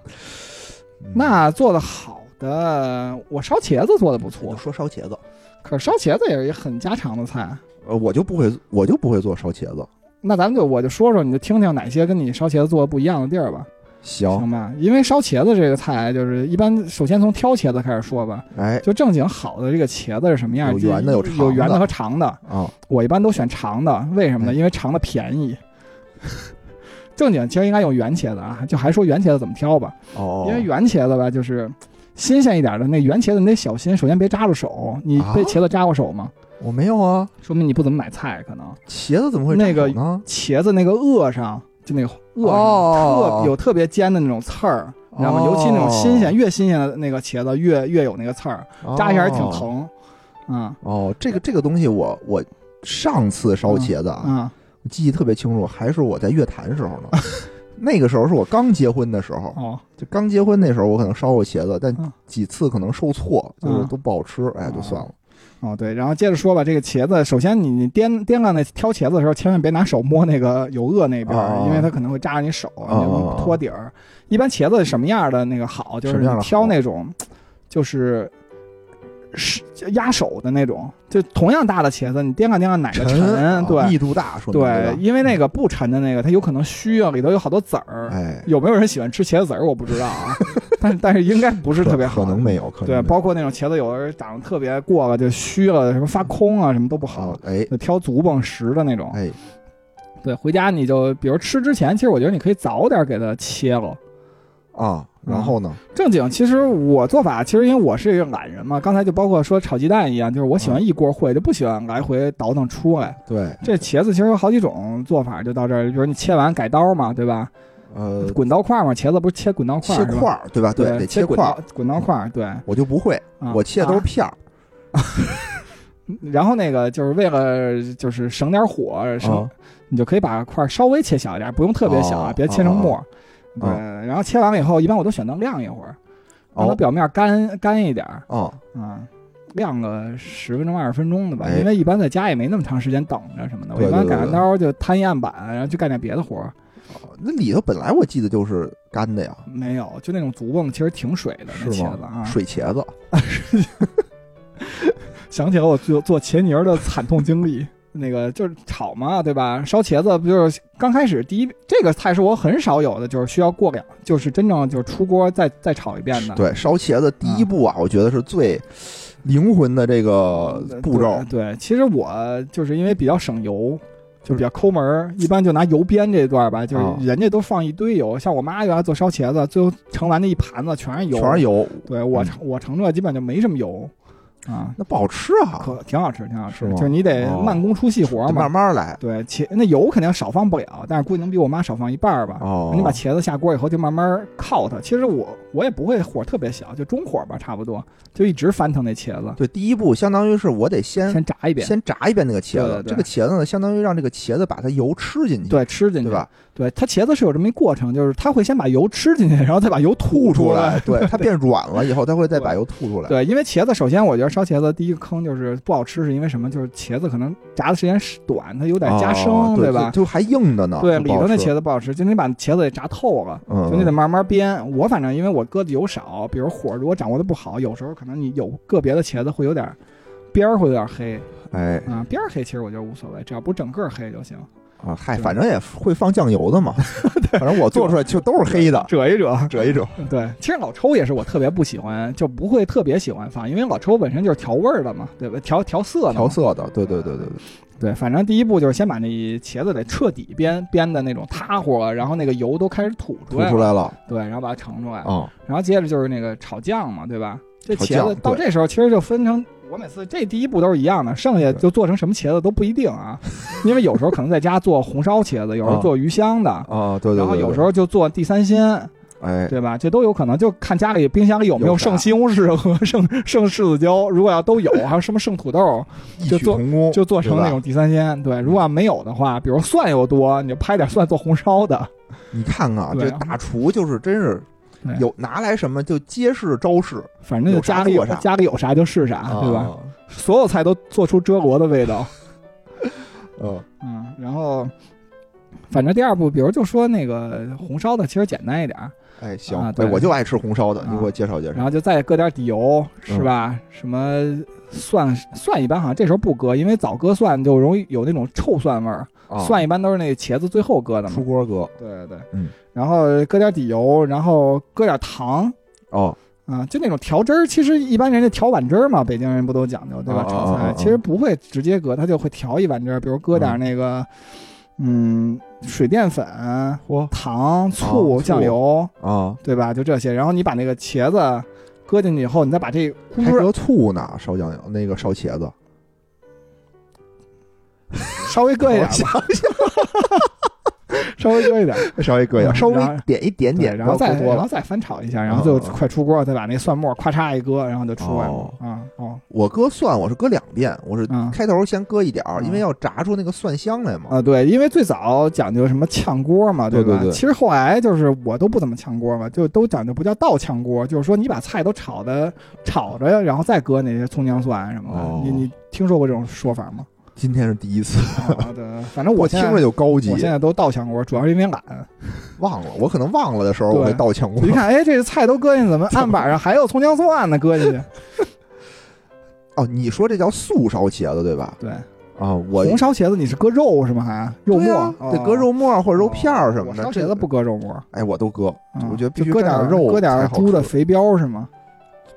那做的好的，我烧茄子做的不错我，说烧茄子，可是烧茄子也是一很家常的菜。呃，我就不会，我就不会做烧茄子。那咱们就我就说说，你就听听哪些跟你烧茄子做的不一样的地儿吧，行，行吧？因为烧茄子这个菜，就是一般首先从挑茄子开始说吧。哎就正经好的这个茄子是什么样？有圆的有有长的有圆的和长的。啊，我一般都选长的，为什么呢？哎因为长的便宜。正经其实应该用圆茄子啊，就还说圆茄子怎么挑吧。哦，因为圆茄子吧，就是新鲜一点的那圆茄子，你得小心，首先别扎着手。你啊被茄子扎过手吗？我没有啊，说明你不怎么买菜，可能茄子怎么会那个？茄子那个萼上，就那个萼上、哦特有特别尖的那种刺儿，你知道吗？哦尤其那种新鲜，越新鲜的那个茄子越越有那个刺儿，扎一下还挺哦。疼。嗯哦，这个这个东西我我上次烧茄子啊，嗯我记忆特别清楚，还是我在乐坛时候呢。那个时候是我刚结婚的时候，哦就刚结婚那时候，我可能烧过茄子，但嗯几次可能受挫，就是嗯都不好吃，哎，就算了。哦对，然后接着说吧，这个茄子，首先你你掂掂量那挑茄子的时候，千万别拿手摸那个有萼那边因为它可能会扎着你手，哦你就脱底儿。一般茄子什么样的那个好，就是挑那种，就是是压手的那种，就同样大的茄子，你掂量掂量哪个沉，啊对密度大，说明对，因为那个不沉的那个，它有可能虚啊，里头有好多籽儿。哎，有没有人喜欢吃茄子籽儿？我不知道啊，但 是但是应该不是特别好，可能没有，可能对，包括那种茄子，有的人长得特别过了就虚了，什么发空啊，什么都不好好，。哎就挑足蹦实的那种。哎，对，回家你就比如吃之前，其实我觉得你可以早点给它切了。啊，然后呢？正经，其实我做法，其实因为我是一个懒人嘛，刚才就包括说炒鸡蛋一样，就是我喜欢一锅烩，就不喜欢来回倒腾出来。对，这茄子其实有好几种做法，就到这儿，比如你切完改刀嘛，对吧？呃，滚刀块嘛，茄子不是切滚刀块切块儿对吧？对，得切块儿滚刀。块儿，对。我就不会，啊我切的都是啊片儿。然后那个就是为了就是省点火，省、啊你就可以把块儿稍微切小一点，不用特别小啊，哦别切成沫儿。对，哦然后切完了以后，一般我都选择晾一会儿，让它哦表面干干一点儿哦，啊，晾个十分钟二十分钟的吧，哎因为一般在家也没那么长时间等着什么的。我对一般改完刀就摊一案板，然后去干点别的活儿。那里头本来我记得就是干的呀，没有，就那种足泵其实挺水的那茄子啊。水茄子。想起了我做做茄泥儿的惨痛经历。那个就是炒嘛，对吧？烧茄子不就是刚开始第一这个菜是我很少有的，就是需要过两，就是真正就是出锅再再炒一遍的。对，烧茄子第一步啊，我觉得是最灵魂的这个步骤。对。对，其实我就是因为比较省油，就比较抠门儿，一般就拿油煸这段吧，就是啊人家都放一堆油，像我妈原来做烧茄子，最后盛完那一盘子全是油，全是。油，对我嗯盛我盛这基本就没什么油，啊，那不好吃啊，可挺好吃，挺好吃，是就是你得哦慢工出细活慢。慢来。对，茄那油肯定少放不了，但是估计能比我妈少放一半儿吧。哦，你把茄子下锅以后，就慢慢靠它。其实我我也不会火特别小，就中火吧，差不多，就一直翻腾那茄子，对第一步，相当于是我得先先炸一遍，先炸一遍那个茄子对对。对这个茄子呢，相当于让这个茄子把它油吃进去，对，吃进去，对吧？？对，它茄子是有这么一过程，就是它会先把油吃进去，然后再把油吐出来，。对，它变软了以后，它会再 把油吐出来。对，因为茄子，首先我觉得烧茄子第一个坑就是不好吃，是因为什么？就是茄子可能炸的时间短，它有点夹生，哦对吧？就就还硬的呢。对，里头那茄子不好吃，就你把茄子给炸透了，嗯，就你得慢慢煸。我反正因为我搁的油少，比如火如果掌握的不好，有时候可能你有个别的茄子会有点边儿会有点黑哎啊，边儿黑其实我觉得无所谓，只要不整个黑就行。啊，嗨，反正也会放酱油的嘛。反正我做出来就都是黑的，遮一遮，遮一遮。对，其实老抽也是我特别不喜欢，就不会特别喜欢放，因为老抽本身就是调味儿的嘛，对吧？调调色的，调色的，对对对对对。对，反正第一步就是先把那茄子得彻底煸煸的那种塌乎了，然后那个油都开始吐出来了，出来了对，然后把它盛出来，嗯，然后接着就是那个炒酱嘛，对吧？这茄子到这时候其实就分成，我每次这第一步都是一样的，剩下就做成什么茄子都不一定啊，因为有时候可能在家做红烧茄子，有时候啊做鱼香的，啊，对对然后有时候就做地三鲜，哎，对吧？这都有可能，就看家里冰箱里有没有剩西红柿和剩剩柿子椒。如果要都有，还有什么剩土豆，异就做就做成那种地三鲜。对，如果要没有的话，比如蒜又多，你就拍点蒜做红烧的。你看看这大厨就是真是对有拿来什么就皆是招式，反正就家里有啥家里有啥就是啥，对吧？啊？所有菜都做出遮罗的味道。嗯，嗯，然后反正第二步，比如就说那个红烧的，其实简单一点儿，哎，行，啊对哎，我就爱吃红烧的，啊你给我介绍介绍然。后就再搁点底油，是嗯吧？什么蒜蒜一般好像这时候不搁，因为早搁蒜就容易有那种臭蒜味儿。啊蒜一般都是那茄子最后搁的嘛出。锅搁，对对对，嗯。然后搁点底油，然后搁点糖。哦，啊，就那种调汁儿，其实一般人家调碗汁儿嘛，北京人不都讲究对吧？啊炒啊啊啊菜其实不会直接搁，他就会调一碗汁儿，比如搁点嗯那个，嗯，水淀粉、嚯。糖、醋醋、酱油，啊，对吧？就这些。然后你把那个茄子搁进去以后，你再把这咕噜还搁醋呢，烧酱油那个烧茄子，稍微搁一点吧，稍微搁一点，稍微搁一点，嗯稍微点一点点，然后再。然后再翻炒一下，然后就快出锅，再把那蒜末咔嚓一搁，然后就出来了哦。啊哦我搁蒜，我是搁两遍，我是嗯开头先搁一点儿，嗯因为要炸出那个蒜香来嘛。啊，对，因为最早讲究什么炝锅嘛，吧？对对对其实后来就是我都不怎么炝锅嘛，就都讲究不叫倒炝锅，就是说你把菜都炒的炒着，然后再搁那些葱姜蒜什么的。哦你你听说过这种说法吗？今天是第一次，啊，对，反正我我听着就高级我。现在都倒炝锅，主要是因为懒。忘了，我可能忘了的时候，我会倒炝锅一。看，哎，这个菜都搁进，怎么案板上还有葱姜蒜呢？搁进去。哦，你说这叫素烧茄子对吧？对，啊，我红烧茄子你是搁肉是吗？还肉末对啊？哦得搁肉末或者肉片儿什么的。烧茄子不搁肉末，哎，我都搁，嗯我觉得必须就搁点肉搁点猪的肥膘是吗？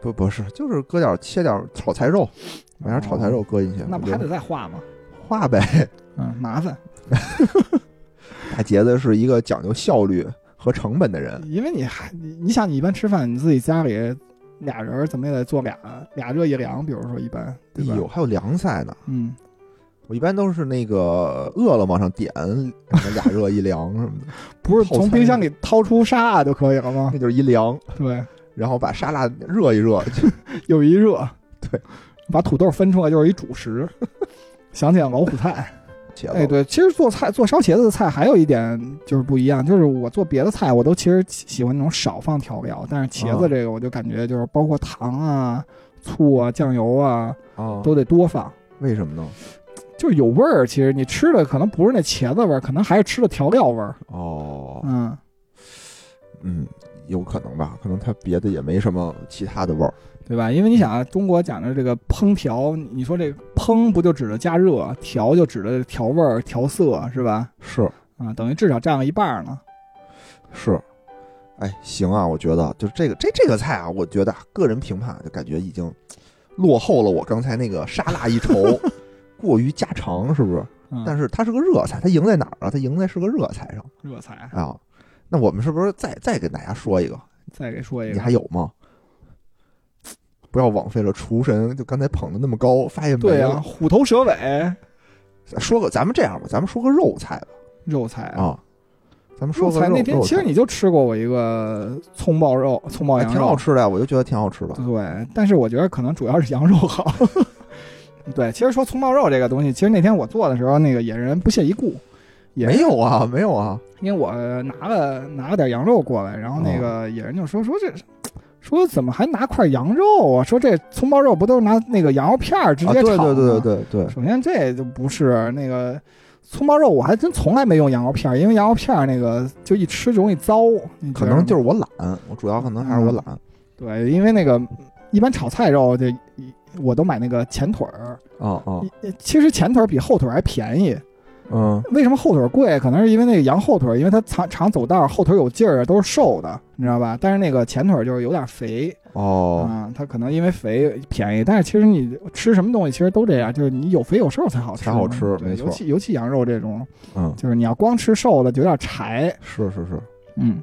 不不是，就是搁点切点炒菜肉，买点炒菜肉搁进去，那不还得再化吗？化呗。嗯，麻烦。大杰子是一个讲究效率和成本的人，因为你还你你想你一般吃饭，你自己家里俩人儿怎么也得做俩俩热一凉，比如说一般，哎对吧？呦，还有凉菜呢。嗯，我一般都是那个饿了往上点什么俩热一凉什么的，不是从冰箱里掏出沙拉就可以了吗？那就是一凉，对，然后把沙拉热一热，就 有一热，对，把土豆分出来就是一主食。想起来老虎菜。哎，对，其实做菜做烧茄子的菜还有一点就是不一样，就是我做别的菜我都其实喜欢那种少放调料，但是茄子啊这个我就感觉就是包括糖啊、醋啊、酱油啊啊，都得多放。为什么呢？就是有味儿。其实你吃的可能不是那茄子味儿，可能还是吃的调料味儿。哦，嗯，嗯，有可能吧，可能它别的也没什么其他的味儿。对吧？因为你想啊，中国讲的这个烹调，你说这个烹不就指着加热，调就指着调味儿、调色，是吧？是啊，等于至少占了一半儿呢。是，哎，行啊，我觉得就是这个这这个菜啊，我觉得啊个人评判就感觉已经落后了我刚才那个沙拉一筹，过于家常，是不是？嗯，但是它是个热菜，它赢在哪儿啊？它赢在是个热菜上热菜啊。那我们是不是再再给大家说一个？再给说一个你还，有吗？不要枉费了厨神，就刚才捧的那么高，发现没对啊，虎头蛇尾说个，咱们这样吧，咱们说个肉菜吧肉菜。啊，咱们说个肉肉菜那天其实你就吃过我一个葱爆肉、葱爆羊肉，挺好吃的呀，我就觉得挺好吃的。对，但是我觉得可能主要是羊肉好。对，其实说葱爆肉这个东西，其实那天我做的时候，那个野人不屑一顾，也没有啊，没有啊，因为我拿了拿了点羊肉过来，然后那哦个野人就说说这。说怎么还拿块羊肉啊？说这葱爆肉不都是拿那个羊肉片儿直啊，接炒吗？对对对对对，首先这就不是那个葱爆肉，我还真从来没用羊肉片儿，因为羊肉片儿那个就一吃就容易糟。可能就是我懒，我主要可能还是我懒。对，因为那个一般炒菜肉就我都买那个前腿儿，啊啊，其实前腿儿比后腿儿还便宜。嗯为什么后腿儿贵？可能是因为那个羊后腿儿，因为它常常走道儿，后腿儿有劲儿，都是瘦的，你知道吧？但是那个前腿儿就是有点肥哦，啊，它可能因为肥便宜。但是其实你吃什么东西其实都这样，就是你有肥有瘦才好吃嘛，才好吃对没错尤其尤其羊肉这种，嗯，就是你要光吃瘦的就有点柴，是是是，嗯。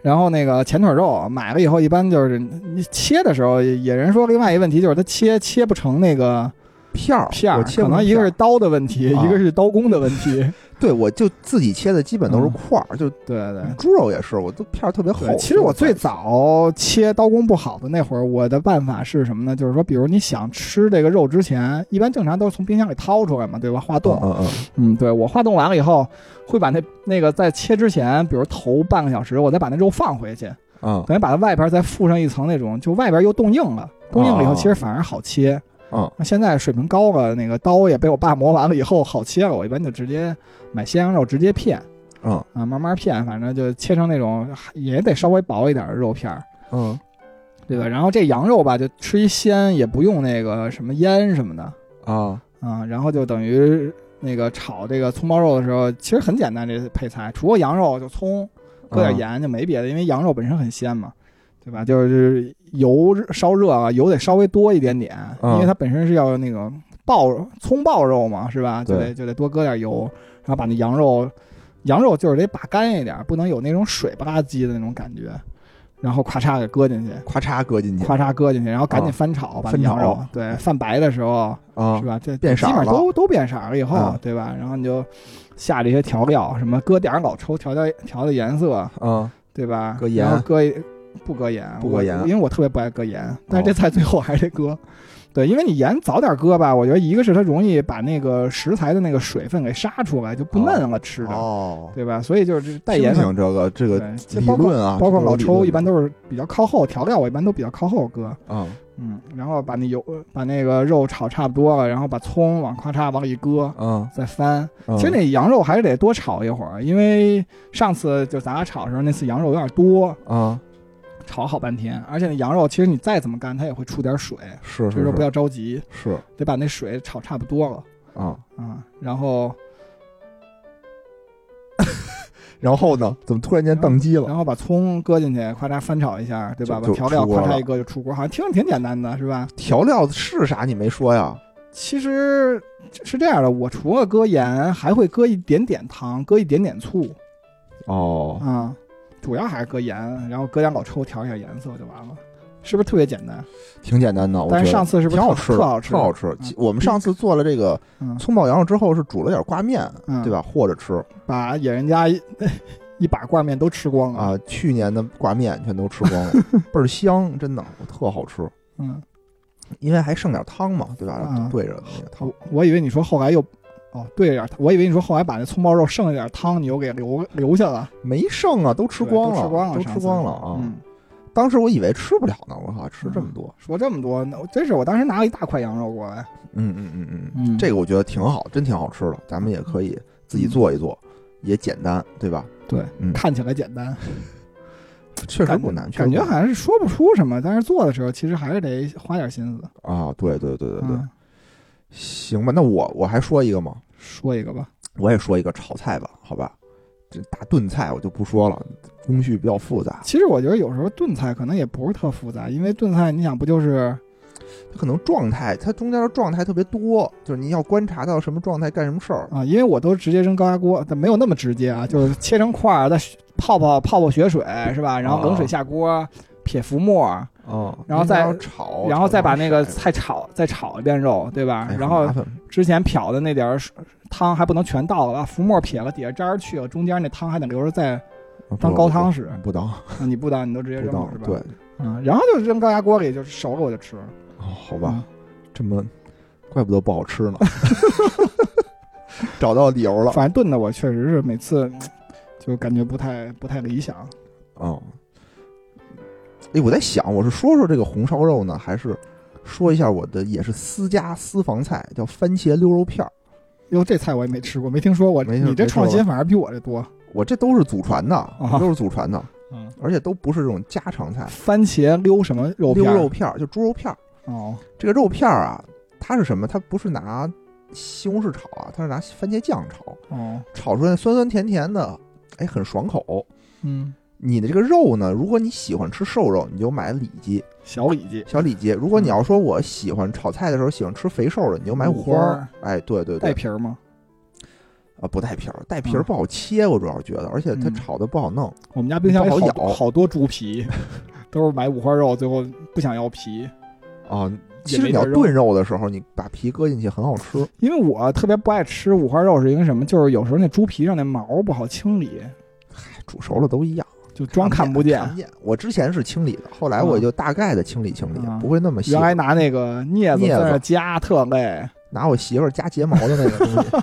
然后那个前腿肉买了以后，一般就是你切的时候，野人说另外一个问题就是它切切不成那个片儿片儿，我切可能一个是刀的问题，啊一个是刀工的问题。对，我就自己切的基本都是嗯块儿，就对对。猪肉也是，我都片儿特别厚，。其实我最早切刀工不好的那会儿，我的办法是什么呢？就是说，比如你想吃这个肉之前，一般正常都是从冰箱里掏出来嘛，对吧？化冻，嗯嗯嗯，对我化冻完了以后，会把那那个在切之前，比如头半个小时，我再把那肉放回去，嗯等于把它外边再附上一层那种，就外边又冻硬了，冻硬了以后，哦其实反而好切。嗯那现在水平高了，那个刀也被我爸磨完了以后好切了，我一般就直接买鲜羊肉直接片。嗯。啊，慢慢片，反正就切成那种也得稍微薄一点的肉片儿，嗯。对吧？然后这羊肉吧，就吃一鲜，也不用那个什么腌什么的。啊。啊，然后就等于那个炒这个葱包肉的时候，其实很简单，这配菜除了羊肉就葱，搁点嗯。盐就没别的，因为羊肉本身很鲜嘛，对吧？就是油烧热啊，油得稍微多一点点，嗯因为它本身是要那个爆葱爆肉嘛，是吧？就对得就得多搁点油，然后把那羊肉，羊肉就是得把干一点，不能有那种水不拉几的那种感觉，然后咔嚓给搁进去。咔嚓搁进去咔嚓搁进去，然后赶紧啊翻炒，把羊肉对泛白的时候啊是吧？这变色基本上了都都变色了以后啊，对吧？然后你就下这些调料，什么搁点儿老抽调调调的颜色，啊对吧？搁盐然后搁一不搁盐，我不搁盐因为我特别不爱搁盐，但是哦这菜最后还是得搁。对，因为你盐早点搁吧，我觉得一个是它容易把那个食材的那个水分给杀出来，就不嫩了吃着，哦，对吧？所以就是带盐这个这个理包括论啊，包括老抽一般都是比较靠后，调料我一般都比较靠后搁。啊嗯，然后把那油把那个肉炒差不多了，然后把葱往咔嚓往里一搁，嗯，再翻。嗯其实那羊肉还是得多炒一会儿，因为上次就咱俩炒的时候，那次羊肉有点多，啊炒好半天。而且那羊肉其实你再怎么干，它也会出点水，是是是这时候不要着急，是得把那水炒差不多了啊，啊。然后 然后呢，怎么突然间宕机了？然后把葱搁进去，咔嚓翻炒一下，对吧？把调料咔嚓一搁就出锅，好像听着挺简单的，是吧？调料是啥你没说呀？其实是这样的，我除了搁盐，还会搁一点点糖，搁一点点醋哦，啊、主要还是搁盐，然后搁点老抽调一下颜色就完了，是不是特别简单？挺简单的，我但是上次是不是挺好吃的，特好吃？特好吃。嗯我们上次做了这个嗯，葱爆羊肉之后，是煮了点挂面，嗯对吧？和着吃把野人家一一把挂面都吃光了。啊。去年的挂面全都吃光了，倍儿香，真的特好吃。嗯，因为还剩点汤嘛，对吧啊？对着那个汤我我以为你说后来又。哦，对呀，我以为你说后来把那葱爆肉剩下点汤，你又给留留下了，没剩啊，都吃光了，都吃光了，都吃光了啊！嗯，当时我以为吃不了呢，我靠，吃这么多，说这么多，那真是我当时拿了一大块羊肉过来，嗯嗯嗯嗯，嗯这个我觉得挺好，真挺好吃的，咱们也可以自己做一做，也简单，对吧？对，嗯，看起来简单，确实不难，感觉好像是说不出什么，但是做的时候其实还是得花点心思。啊，对对对对对，嗯行吧，那我我还说一个吗，说一个吧，我也说一个炒菜吧，好吧？这大炖菜我就不说了，工序比较复杂，其实我觉得有时候炖菜可能也不是特复杂，因为炖菜你想不就是它可能状态，它中间的状态特别多，就是你要观察到什么状态干什么事儿。啊？因为我都直接扔高压锅，但没有那么直接啊，就是切成块儿，再泡泡泡泡血水是吧？然后冷水下锅，撇浮沫，嗯，然后再炒，然后再把那个菜炒，再炒一遍肉，对吧哎？然后之前漂的那点儿汤还不能全倒了，把浮沫撇了，底下渣儿去了，中间那汤还得留着再当高汤使。不当啊，你不当你都直接扔了是吧？对，嗯，然后就扔高压锅里，就是熟了我就吃。哦好吧嗯，这么怪不得不好吃呢，找到理由了。反正炖的我确实是每次 就感觉不太不太理想。哦，哎，我在想，我是说说这个红烧肉呢，还是说一下我的也是私家私房菜，叫番茄溜肉片儿。哟，这菜我也没吃过，没听说过。没你这创新反而比我这多。我这都是祖传的，都是祖传的，嗯，而且都不是这种家常菜。番茄溜什么肉片溜？肉片儿就猪肉片儿，哦，这个肉片儿啊，它是什么？它不是拿西红柿炒啊，它是拿番茄酱炒，哦，炒出来酸酸甜甜的，哎，很爽口。嗯，你的这个肉呢，如果你喜欢吃瘦肉，你就买里脊、小里脊。小里脊；如果你要说我喜欢炒菜的时候喜欢吃肥瘦的，你就买五五花儿。哎，对对对带，皮儿吗？啊，不带皮儿，带皮儿嗯不好切，我主要觉得，而且它嗯炒的不好弄。我们家冰箱里好咬好多猪皮，都是买五花肉，最后不想要皮。啊，其实你要炖肉的时候，你把皮搁进去很好吃。因为我特别不爱吃五花肉，是因为什么？就是有时候那猪皮上那毛不好清理，嗨煮熟了都一样，就装看不见。我之前是清理的，后来我就大概的清理清理，不会那么细。原来拿那个镊子在那夹特累，拿我媳妇儿夹睫毛的那个东西，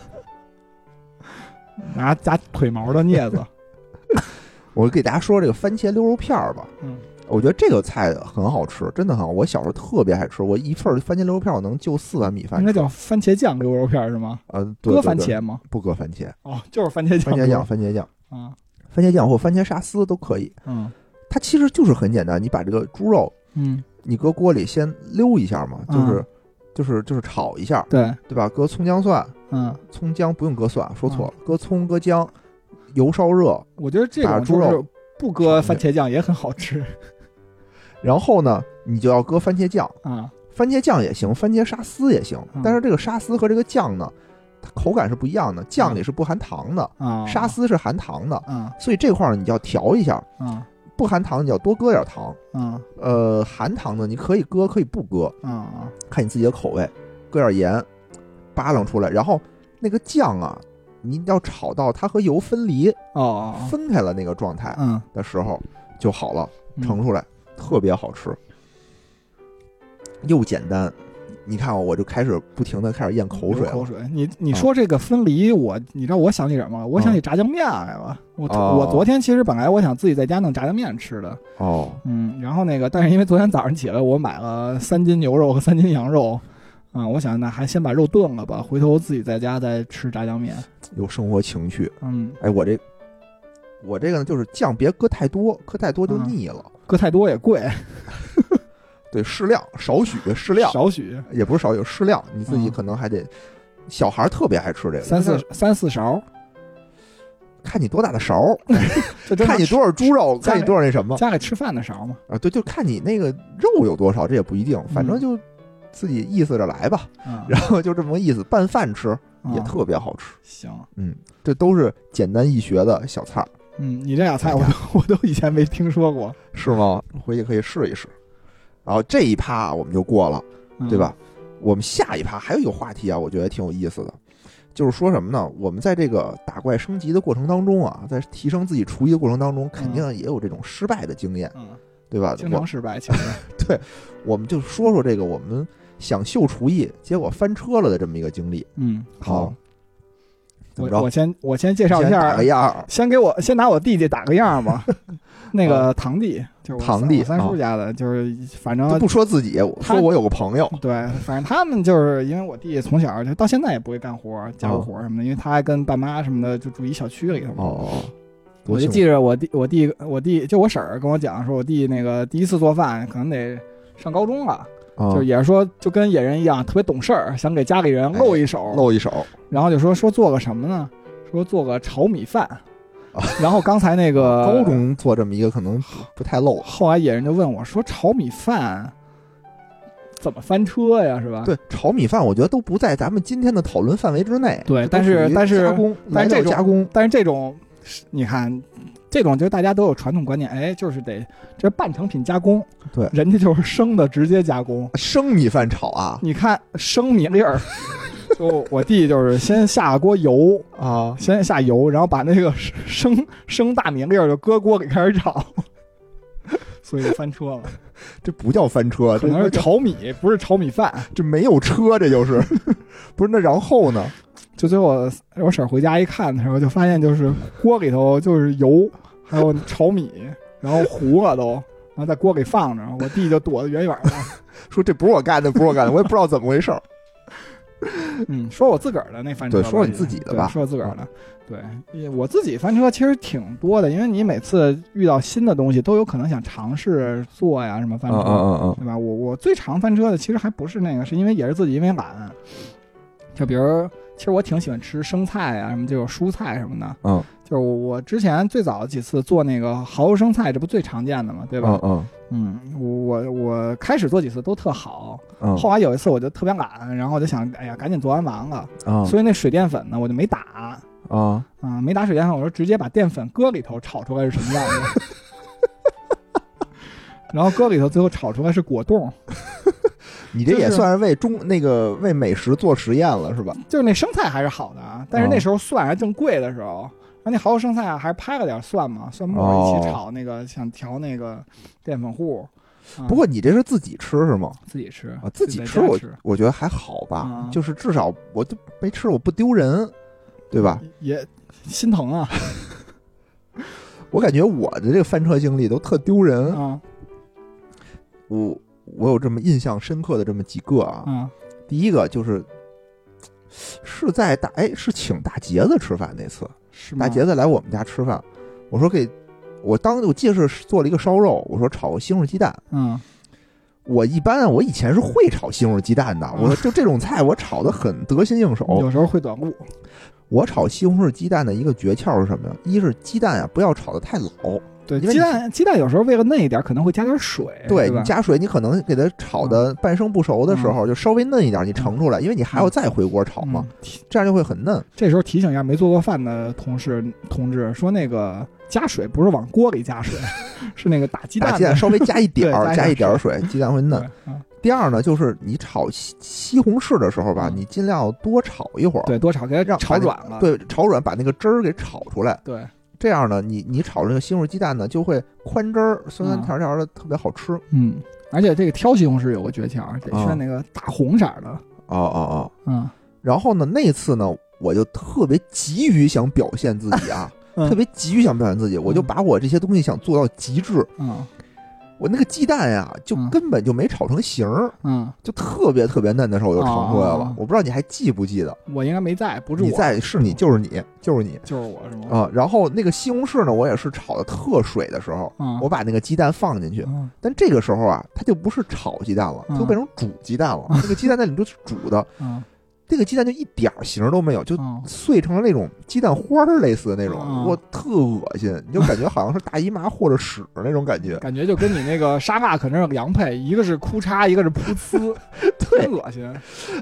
拿夹腿毛的镊子。我给大家说这个番茄溜肉片儿吧。嗯。我觉得这个菜很好吃，真的很好。我小时候特别爱吃，我一份番茄溜肉片我能就四碗米饭。应该叫番茄酱溜肉片是吗？呃，搁番茄吗？不搁番茄。哦，就是番茄酱。番茄酱，番茄酱。啊，番茄酱或番茄沙司都可以。嗯，它其实就是很简单，你把这个猪肉，嗯，你搁锅里先溜一下嘛，就是就是就是炒一下，对对吧？搁葱姜蒜，嗯，葱姜不用搁蒜，说错了，搁葱搁姜，油烧热。我觉得这种猪肉不搁番茄酱也很好吃。然后呢，你就要搁番茄酱啊，番茄酱也行，番茄沙司也行。但是这个沙司和这个酱呢，它口感是不一样的。酱里是不含糖的啊，沙司是含糖的啊，所以这块儿你就要调一下啊。不含糖你要多搁点糖啊，呃，含糖的你可以搁，可以不搁啊，看你自己的口味，搁点盐，扒拉出来。然后那个酱啊，你要炒到它和油分离哦，分开了那个状态的时候就好了，盛出来。特别好吃，又简单。你看，我就开始不停的开始咽口水。口水，你你说这个分离，我你知道我想起什么？我想起炸酱面来了。我我昨天其实本来我想自己在家弄炸酱面吃的。哦，嗯，然后那个，但是因为昨天早上起来，我买了三斤牛肉和三斤羊肉，啊，我想那还先把肉炖了吧，回头自己在家再吃炸酱面。有生活情趣。嗯，哎，我这我这个呢，就是酱别搁太多，搁太多就腻了。搁太多也贵，对，适量，少许，适量，少许，也不是少，有适量，你自己可能还得。小孩特别爱吃这个，三四三四勺，看你多大的勺，看你多少猪肉，看你多少那什么，家里吃饭的勺嘛。啊，对，就看你那个肉有多少，这也不一定，反正就自己意思着来吧。然后就这么个意思，拌饭吃也特别好吃。行，嗯，这都是简单易学的小菜。嗯，你这俩菜我都 我都以前没听说过，是吗？回去可以试一试。然后这一趴我们就过了，对吧？我们下一趴还有一个话题啊，我觉得挺有意思的，就是说什么呢？我们在这个打怪升级的过程当中啊，在提升自己厨艺的过程当中，肯定也有这种失败的经验，嗯，对吧？经常失败，其实 对，我们就说说这个我们想秀厨艺，结果翻车了的这么一个经历。嗯，好。我我先我先介绍一下，打个样先给我先拿我弟弟打个样吧。那个堂弟就是堂弟三叔家的，就是反正不说自己，说我有个朋友。对，反正他们就是因为我弟从小就到现在也不会干活，家务活什么的，因为他还跟爸妈什么的就住一小区里头嘛。哦，我就记着我弟我弟我弟就我婶儿跟我讲，说我弟那个第一次做饭可能得上高中了。就也是说，就跟野人一样，特别懂事儿，想给家里人露一手，露一手。然后就说说做个什么呢？说做个炒米饭。然后刚才那个高中做这么一个可能不太漏。后来野人就问我说：“炒米饭怎么翻车呀？是吧？”对，炒米饭我觉得都不在咱们今天的讨论范围之内。对，但是但是加工，但是这种加工，但是这种，你看。这种就是大家都有传统观念，哎，就是得这半成品加工，对，人家就是生的直接加工，生米饭炒啊，你看生米粒儿，就我弟就是先下锅油啊，先下油，然后把那个生生大米粒儿就搁锅里开始炒，所以翻车了，这不叫翻车，可能是炒米，不是炒米饭，这没有车，这就是，不是那然后呢？就最后我婶回家一看的时候，就发现就是锅里头就是油。还有炒米，然后糊了都，然后在锅里放着，我弟就躲得远远的，说这不是我干的，不是我干的，我也不知道怎么回事儿。嗯，说我自个儿的那翻车，对，说你自己的吧，说自个儿的。对，我自己翻车其实挺多的，因为你每次遇到新的东西，都有可能想尝试做呀，什么翻车，嗯嗯嗯，对吧？我我最常翻车的其实还不是那个，是因为也是自己因为懒，就比如。其实我挺喜欢吃生菜啊，什么这种蔬菜什么的。嗯，就是我之前最早几次做那个蚝油生菜，这不最常见的嘛，对吧？嗯嗯。我我开始做几次都特好，嗯。后来有一次我就特别懒，然后我就想，哎呀，赶紧做完完了。啊。所以那水淀粉呢，我就没打。啊啊，没打水淀粉，我说直接把淀粉搁里头炒出来是什么样子？然后搁里头，最后炒出来是果冻。你这也算是为中那个为美食做实验了是吧？就是那生菜还是好的啊，但是那时候蒜还正贵的时候，那蚝油生菜啊，还拍了点蒜嘛，蒜末一起哦炒那个，想调那个淀粉糊。啊不过你这是自己吃是吗？自己吃啊，自己吃我家吃我觉得还好吧啊，就是至少我都没吃，我不丢人，对吧？也心疼啊我感觉我的这个翻车经历都特丢人。啊我我有这么印象深刻的这么几个啊，嗯第一个就是是在大哎是请大杰子吃饭那次，是吗？大杰子来我们家吃饭，我说给我当我记得是做了一个烧肉，我说炒个西红柿鸡蛋。嗯我一般啊我以前是会炒西红柿鸡蛋的，我说就这种菜我炒的很得心应手。有时候会短路我炒西红柿鸡蛋的一个诀窍是什么呀？一是鸡蛋啊不要炒的太老，对，因为鸡蛋鸡蛋有时候为了嫩一点，可能会加点水，对？你加水，你可能给它炒的半生不熟的时候，就稍微嫩一点，你盛出来，因为你还要再回锅炒嘛，这样就会很嫩。这时候提醒一下没做过饭的同事同志，说那个加水不是往锅里加水，是那个打鸡蛋打鸡蛋稍微加一点儿，加加一点儿水，鸡蛋会嫩。第二呢，就是你炒西西红柿的时候吧，嗯你尽量多炒一会儿，对，多炒给它让炒软了。对，炒软把那个汁儿给炒出来。对，这样呢，你你炒这个西红柿鸡蛋呢，就会宽汁儿，酸酸甜甜的，特别好吃。嗯，而且这个挑西红柿有个诀窍，得啊选那个大红色的。哦哦哦。嗯，然后呢，那次呢，我就特别急于想表现自己啊，嗯特别急于想表现自己，我就把我这些东西想做到极致。嗯我那个鸡蛋呀，就嗯根本就没炒成形儿，嗯，就特别特别嫩的时候我就盛出来了。哦我不知道你还记不记得？我应该没在，不是我，你在是你就是你就是你就是我是吗？啊。然后那个西红柿呢，我也是炒的特水的时候，嗯，我把那个鸡蛋放进去，嗯但这个时候啊，它就不是炒鸡蛋了，它就嗯变成煮鸡蛋了。那个鸡蛋在里面就是煮的，嗯那个鸡蛋就一点儿形儿都没有，就嗯碎成了那种鸡蛋花儿类似的那种，嗯我特恶心，你就感觉好像是大姨妈或者屎那种感觉。感觉就跟你那个沙发可能是良配，一个是哭嚓，一个是噗呲，特恶心。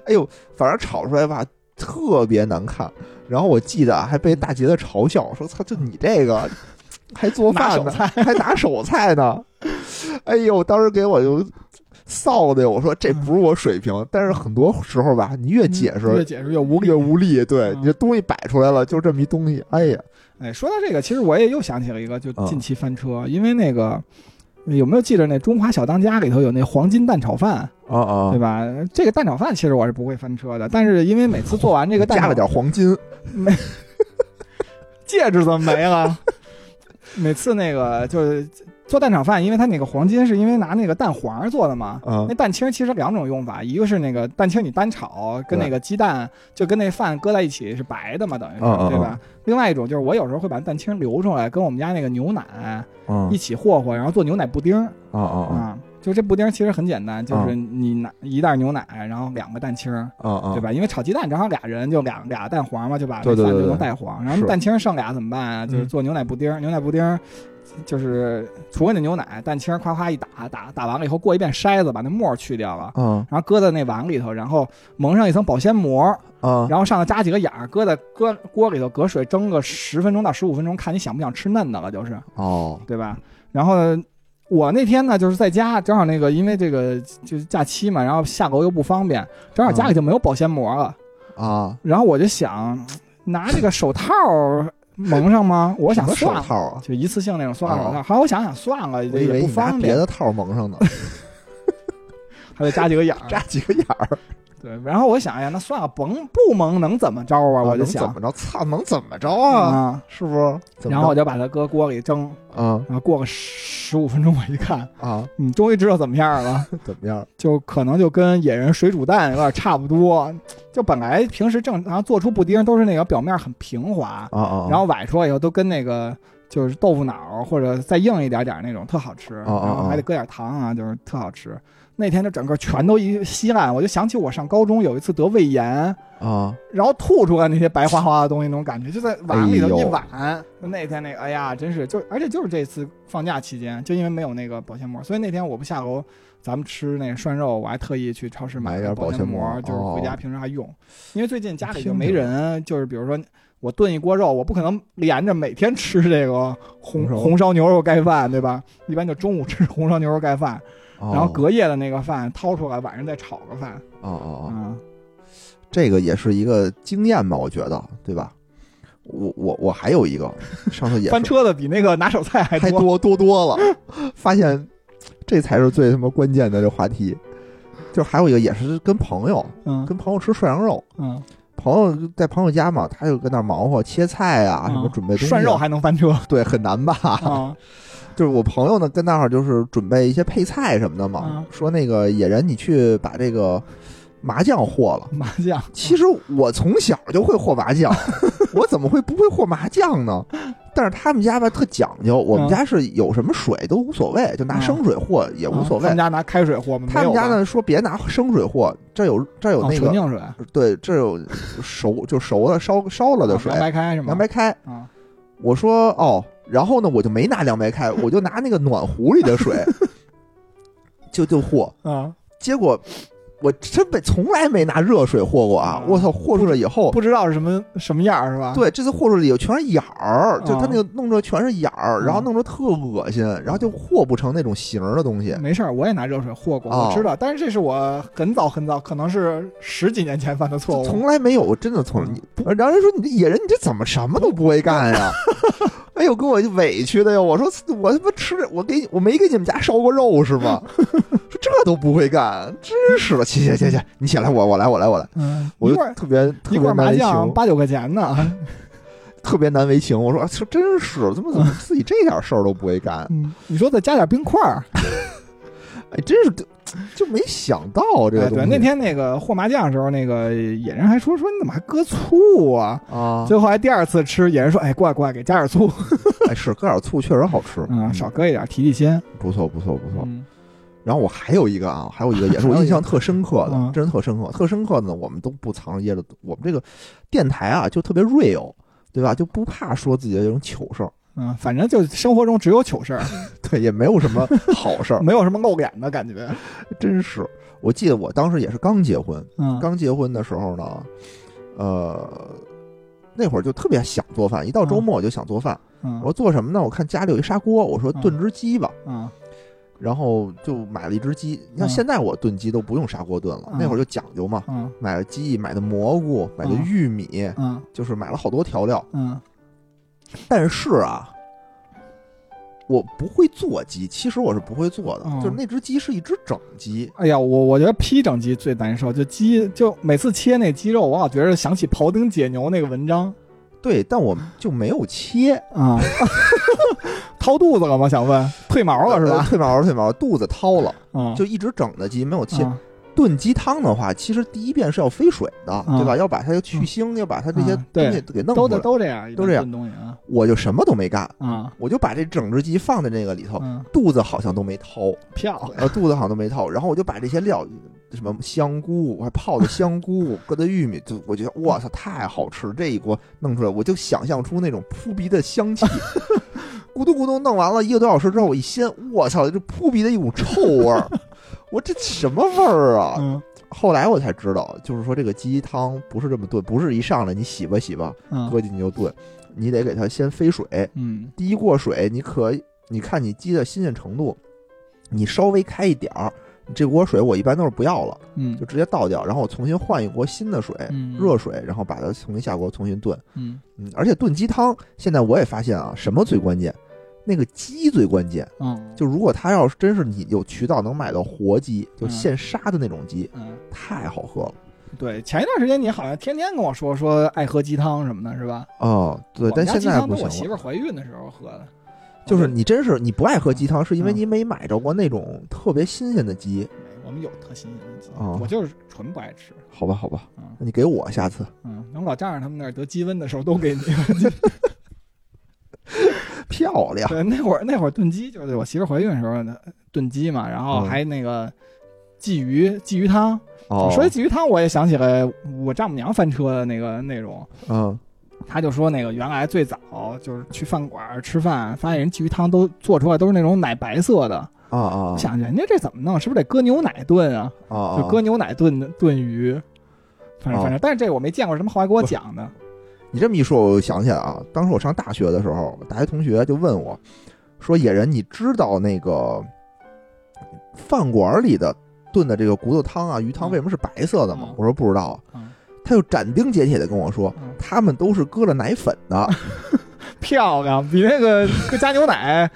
哎呦，反正炒出来吧，特别难看。然后我记得啊，还被大杰的嘲笑说：“操，就你这个 还做饭呢，拿还拿手菜呢。”哎呦，当时给我就臊的呀！我说这不是我水平，但是很多时候吧，你越解释越解释越无力越。无力。对嗯你这东西摆出来了，就这么一东西。哎呀，哎，说到这个，其实我也又想起了一个，就嗯近期翻车，因为那个有没有记得那《中华小当家》里头有那黄金蛋炒饭，啊啊对吧？这个蛋炒饭其实我是不会翻车的，但是因为每次做完这个蛋加了点黄金 没 戒指怎么没了？每次那个就是做蛋炒饭，因为它那个黄金是因为拿那个蛋黄做的嘛。嗯那蛋清其实两种用法，一个是那个蛋清你单炒，跟那个鸡蛋就跟那饭搁在一起是白的嘛，等于是嗯嗯对吧？另外一种就是我有时候会把蛋清留出来，跟我们家那个牛奶啊一起和和，然后做牛奶布丁儿啊啊啊。就这布丁儿其实很简单，就是嗯你拿一袋牛奶，然后两个蛋清儿，啊啊！对？吧？因为炒鸡蛋正好俩人就俩俩蛋黄嘛，就把那对对对对饭就能带黄。然后蛋清剩俩怎么办啊？就是嗯做牛奶布丁儿，牛奶布丁儿就是除了那牛奶，蛋清夸夸一打，打打完了以后过一遍筛子，把那沫儿去掉了。嗯然后搁在那碗里头，然后蒙上一层保鲜膜，啊然后上头扎几个眼儿，搁在搁锅里头隔水蒸个十分钟到十五分钟，看你想不想吃嫩的了，就是哦对吧？然后我那天呢就是在家，正好那个因为这个就是假期嘛，然后下楼又不方便，正好家里就没有保鲜膜了。啊！然后我就想拿这个手套蒙上吗？我想手算了，套啊？就一次性那种塑料手套。哦后来我想想算了，我以也为你拿不方便，别的套蒙上呢，还得扎几个眼儿。扎几个眼儿。对，然后我想呀，那算了，甭不蒙能怎么着啊？我就想怎么着？操，能怎么着啊？啊，是不是？然后我就把它搁锅里蒸，啊然后过个十五分钟，我一看，啊，你，终于知道怎么样了，怎么样？就可能就跟野人水煮蛋有点差不多。就本来平时正常做出布丁都是那个表面很平滑，啊啊！然后崴出来以后都跟那个就是豆腐脑或者再硬一点点那种特好吃，然后还得搁点糖啊，就是特好吃。那天就整个全都一稀烂，我就想起我上高中有一次得胃炎，啊然后吐出来那些白花花的东西，那种感觉就在碗里头一碗。那天那个，哎呀，真是就而且就是这次放假期间，就因为没有那个保鲜膜，所以那天我不下楼，咱们吃那涮肉，我还特意去超市买点保鲜膜膜，就是回家哦平时还用。因为最近家里就没人，就是比如说我炖一锅肉，我不可能连着每天吃这个红红烧牛肉盖饭，对吧？一般就中午吃红烧牛肉盖饭，然后哦隔夜的那个饭掏出来，晚上再炒个饭。哦哦哦，啊，这个也是一个经验吧，我觉得，对吧？我我我还有一个，上次也翻车的比那个拿手菜还还多多多了，发现这才是最他妈关键的这话题。就还有一个也是跟朋友，嗯。跟朋友吃涮羊肉，嗯，朋友在朋友家嘛，他就跟那忙活切菜啊，什么准备东西啊，涮肉还能翻车。对很难吧？啊？就是我朋友呢跟那儿就是准备一些配菜什么的嘛，嗯说那个野人你去把这个麻酱和了。麻酱其实我从小就会和麻酱，我怎么会不会和麻酱呢？但是他们家吧特讲究，我们嗯家是有什么水都无所谓，就拿嗯生水和也无所谓啊他们。家拿开水和吗？他们家吧呢说别拿生水和，这有这有啊那个纯净水对，这有熟就熟了烧烧了的水啊，凉白开是吗？凉白开。啊，我说哦，然后呢我就没拿凉白开，我就拿那个暖壶里的水，就就和。啊，结果我真没从来没拿热水和过啊啊！我操，和出来以后，不知道是什么什么样儿是吧？对，这次和出来以后全是眼儿，就它啊那个弄着全是眼儿，嗯然后弄着特恶心，然后就和不成那种形儿的东西。没事儿，我也拿热水和过，哦我知道。但是这是我很早很早，可能是十几年前犯的错误。从来没有，我真的从嗯你，然后人说你这野人，你这怎么什么都不会干呀？哎呦，给我委屈的哟！我说我他妈吃，我给我没给你们家烧过肉是吗？说这都不会干，真是的！行行行行，你起来，我我来我来我来，嗯，我就一罐特别特别一罐麻难为情，酱八九块钱呢。特别难为情。我说啊这真是，怎么怎么自己这点事儿都不会干？嗯，你说再加点冰块儿。哎，真是就就没想到这个哎，对。那天那个和麻酱的时候，那个野人还说说你怎么还搁醋啊？啊，最后还第二次吃，野人说哎，过来过来，给加点醋，哎是搁点醋确实好吃，嗯，少搁一点，提提鲜。不错不错不错。嗯然后我还有一个啊，还有一个也是我印象特深刻的，嗯真是特深刻，特深刻的呢。我们都不藏着掖着，我们这个电台啊就特别 real，对吧？就不怕说自己的这种糗事儿，嗯，反正就生活中只有糗事儿，对，也没有什么好事儿，没有什么露脸的感觉。真是。我记得我当时也是刚结婚，嗯，刚结婚的时候呢，呃，那会儿就特别想做饭，一到周末我就想做饭。嗯我说做什么呢？我看家里有一砂锅，我说嗯炖只鸡吧。嗯然后就买了一只鸡。你看嗯现在我炖鸡都不用砂锅炖了，嗯那会儿就讲究嘛，嗯买了鸡，买的蘑菇，买的嗯玉米，嗯就是买了好多调料。嗯但是啊，我不会做鸡，其实我是不会做的，嗯就是那只鸡是一只整鸡。哎呀，我我觉得劈整鸡最难受，就鸡就每次切那鸡肉，我老觉得想起庖丁解牛那个文章对，但我就没有切，啊，掏肚子了吗？想问，褪毛了是吧？呃退毛了，退毛了，肚子掏了，啊，就一直整的鸡没有切。啊炖鸡汤的话，其实第一遍是要飞水的，嗯对吧？要把它去腥，要把它这些东西给弄出来。都这样，都这样东西啊我就什么都没干，啊我就把这整只鸡放在那个里头，嗯，肚子好像都没掏，漂亮，呃，肚子好像都没掏。然后我就把这些料，什么香菇，我还泡的香菇，搁的玉米，就我觉得我操，太好吃！这一锅弄出来，我就想象出那种扑鼻的香气，咕咚咕咚弄完了一个多小时之后，我一掀，我操，这扑鼻的一股臭味儿，我这什么味儿啊？嗯后来我才知道，就是说这个鸡汤不是这么炖，不是一上来你洗吧洗吧，嗯搁进去就炖，你得给它先飞水，嗯第一过水，你可你看你鸡的新鲜程度，你稍微开一点儿，这锅水我一般都是不要了，嗯就直接倒掉，然后我重新换一锅新的水，嗯热水，然后把它重新下锅重新炖。嗯嗯，而且炖鸡汤，现在我也发现啊，什么最关键？那个鸡最关键。嗯，就如果他要是真是你有渠道能买到活鸡，就嗯现杀的那种鸡，嗯。太好喝了。对，前一段时间你好像天天跟我说说爱喝鸡汤什么的，是吧？哦，对，但现在不行了。媳妇儿怀孕的时候喝的，就是你真是你不爱喝鸡汤，是因为嗯你没买着过那种特别新鲜的鸡。我们有特新鲜的鸡，哦我就是纯不爱吃。好吧，好吧，嗯那你给我下次。嗯，等老丈人他们那儿得鸡瘟的时候都给你。漂亮。对，那会儿那会儿炖鸡就是我媳妇儿怀孕的时候呢炖鸡嘛，然后嗯还那个鲫鱼鲫鱼汤。哦，说起鲫鱼汤，我也想起来我丈母娘翻车的那个内容。嗯他就说那个原来最早就是去饭馆吃饭，发现人鲫鱼汤都做出来都是那种奶白色的。啊啊我想人家这怎么弄？是不是得搁牛奶炖啊？啊，就搁牛奶炖炖鱼。反正哦反正，但是这我没见过什么后来给我讲的。你这么一说，我就想起来啊，当时我上大学的时候，大学同学就问我，说野人，你知道那个饭馆里的炖的这个骨头汤啊、鱼汤为什么是白色的吗？嗯我说不知道。嗯他就斩钉截铁的跟我说，嗯他们都是搁了奶粉的。漂亮，比那个 搁加牛奶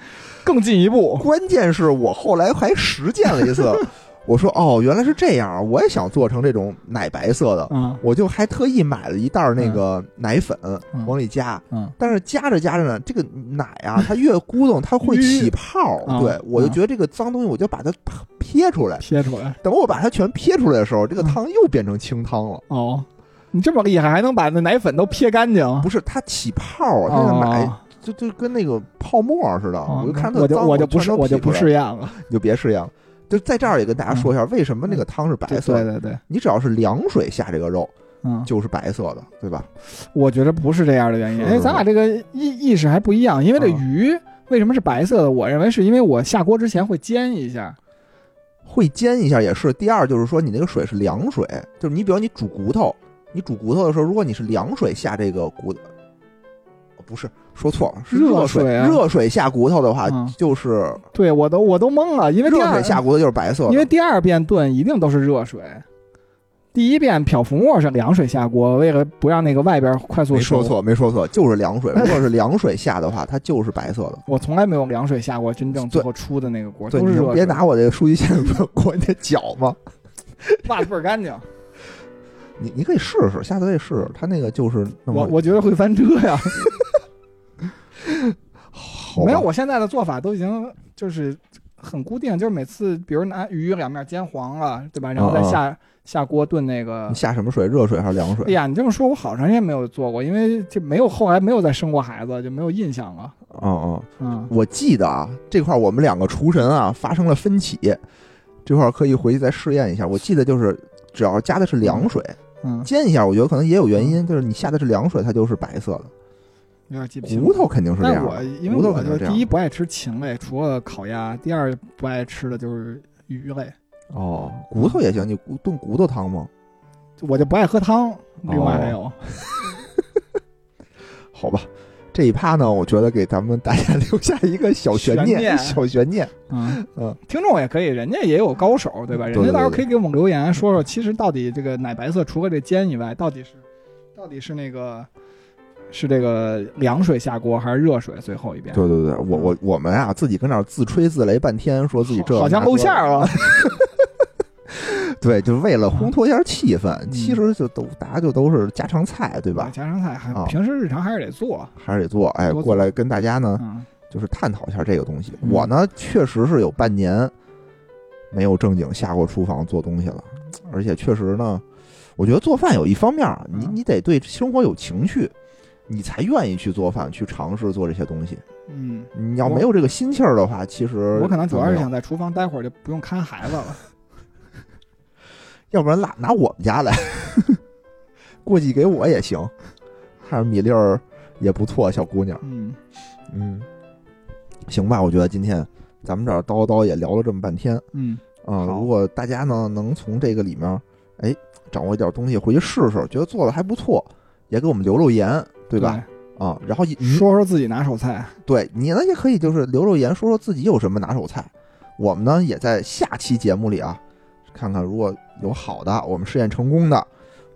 更进一步。关键是我后来还实践了一次，我说哦，原来是这样，我也想做成这种奶白色的，嗯我就还特意买了一袋儿那个奶粉嗯往里加。嗯，但是加着加着呢，这个奶啊，它越咕咚，它会起泡。嗯对我就嗯觉得这个脏东西，我就把它撇出来。撇出来。等我把它全撇出来的时候，这个嗯汤又变成清汤了。哦，你这么厉害，还能把那奶粉都撇干净？不是它起泡啊，它那个奶哦就就跟那个泡沫似的。哦我就看它我就脏，我就不是我就不试验了。你就别试验了。就在这儿也跟大家说一下，为什么那个汤是白色的？对对对，你只要是凉水下这个肉，嗯，就是白色的，对吧？我觉得不是这样的原因。是哎，咱俩这个意意识还不一样，因为这嗯鱼为什么是白色的？我认为是因为我下锅之前会煎一下。会煎一下也是。第二就是说，你那个水是凉水，就是你比如你煮骨头，你煮骨头的时候，如果你是凉水下这个骨不是说错了，是热水水啊热水下骨头的话，嗯就是对我都我都懵了，因为热水下骨头就是白色的。因为第二遍炖一定都是热水，第一遍漂浮沫是凉水下锅，为了不让那个外边快速说错，没说错，就是凉水。如果是凉水下的话，它就是白色的。我从来没有凉水下过真正最后出的那个锅，对，你就都是热，别拿我这个数据线 过你的脚嘛。袜子倍儿干净。你你可以试试，下次可以试试。它那个就是那么我我觉得会翻车呀。好吧没有，我现在的做法都已经就是很固定，就是每次比如拿鱼两面煎黄了，对吧？然后再下、下锅炖那个你。下什么水？热水还是凉水？哎呀，你这么说，我好长时间没有做过，因为这没有后来没有再生过孩子，就没有印象了。嗯嗯。嗯，我记得啊，这块儿我们两个厨神啊发生了分歧，这块儿可以回去再试验一下。我记得就是只要加的是凉水，嗯，煎一下，我觉得可能也有原因，就是你下的是凉水，它就是白色的。有点记不清。骨头肯定是这样，我因为骨头我就肯定是这样第一不爱吃禽类，除了烤鸭，第二不爱吃的就是鱼类，哦，骨头也行，你骨炖骨头汤吗？我就不爱喝汤。另外还有，哦 好吧，这一趴呢，我觉得给咱们大家 留下一个小悬念，悬念小悬念。嗯嗯，听众也可以，人家也有高手，对吧？人家到时候可以给我们留言说说，其实到底这个奶白色除了这煎以外，到底是到底是那个是这个凉水下锅还是热水？最后一遍，对对对，我我我们啊，自己跟那儿自吹自擂半天，说自己这好像露馅儿了。对，就是为了烘托一下气氛。嗯其实就都大家就都是家常菜，对吧？家常菜还啊平时日常还是得做。还是得做，哎，过来跟大家呢，嗯，就是探讨一下这个东西。嗯我呢，确实是有半年没有正经下过厨房做东西了，而且确实呢，我觉得做饭有一方面儿，你嗯你得对生活有情趣，你才愿意去做饭，去尝试做这些东西。嗯，你要没有这个心气儿的话，其实我可能主要是想在厨房待会儿，就不用看孩子了。要不然拿拿我们家来，过继给我也行。看着米粒儿也不错，小姑娘。嗯，嗯，行吧，我觉得今天咱们这儿叨叨也聊了这么半天嗯，啊、好如果大家呢能从这个里面，哎，掌握一点东西回去试试，觉得做的还不错，也给我们留留言，对对吧？？啊，然后你说说自己拿手菜。对你呢也可以就是留留言，说说自己有什么拿手菜。我们呢也在下期节目里啊，看看如果有好的，我们试验成功的，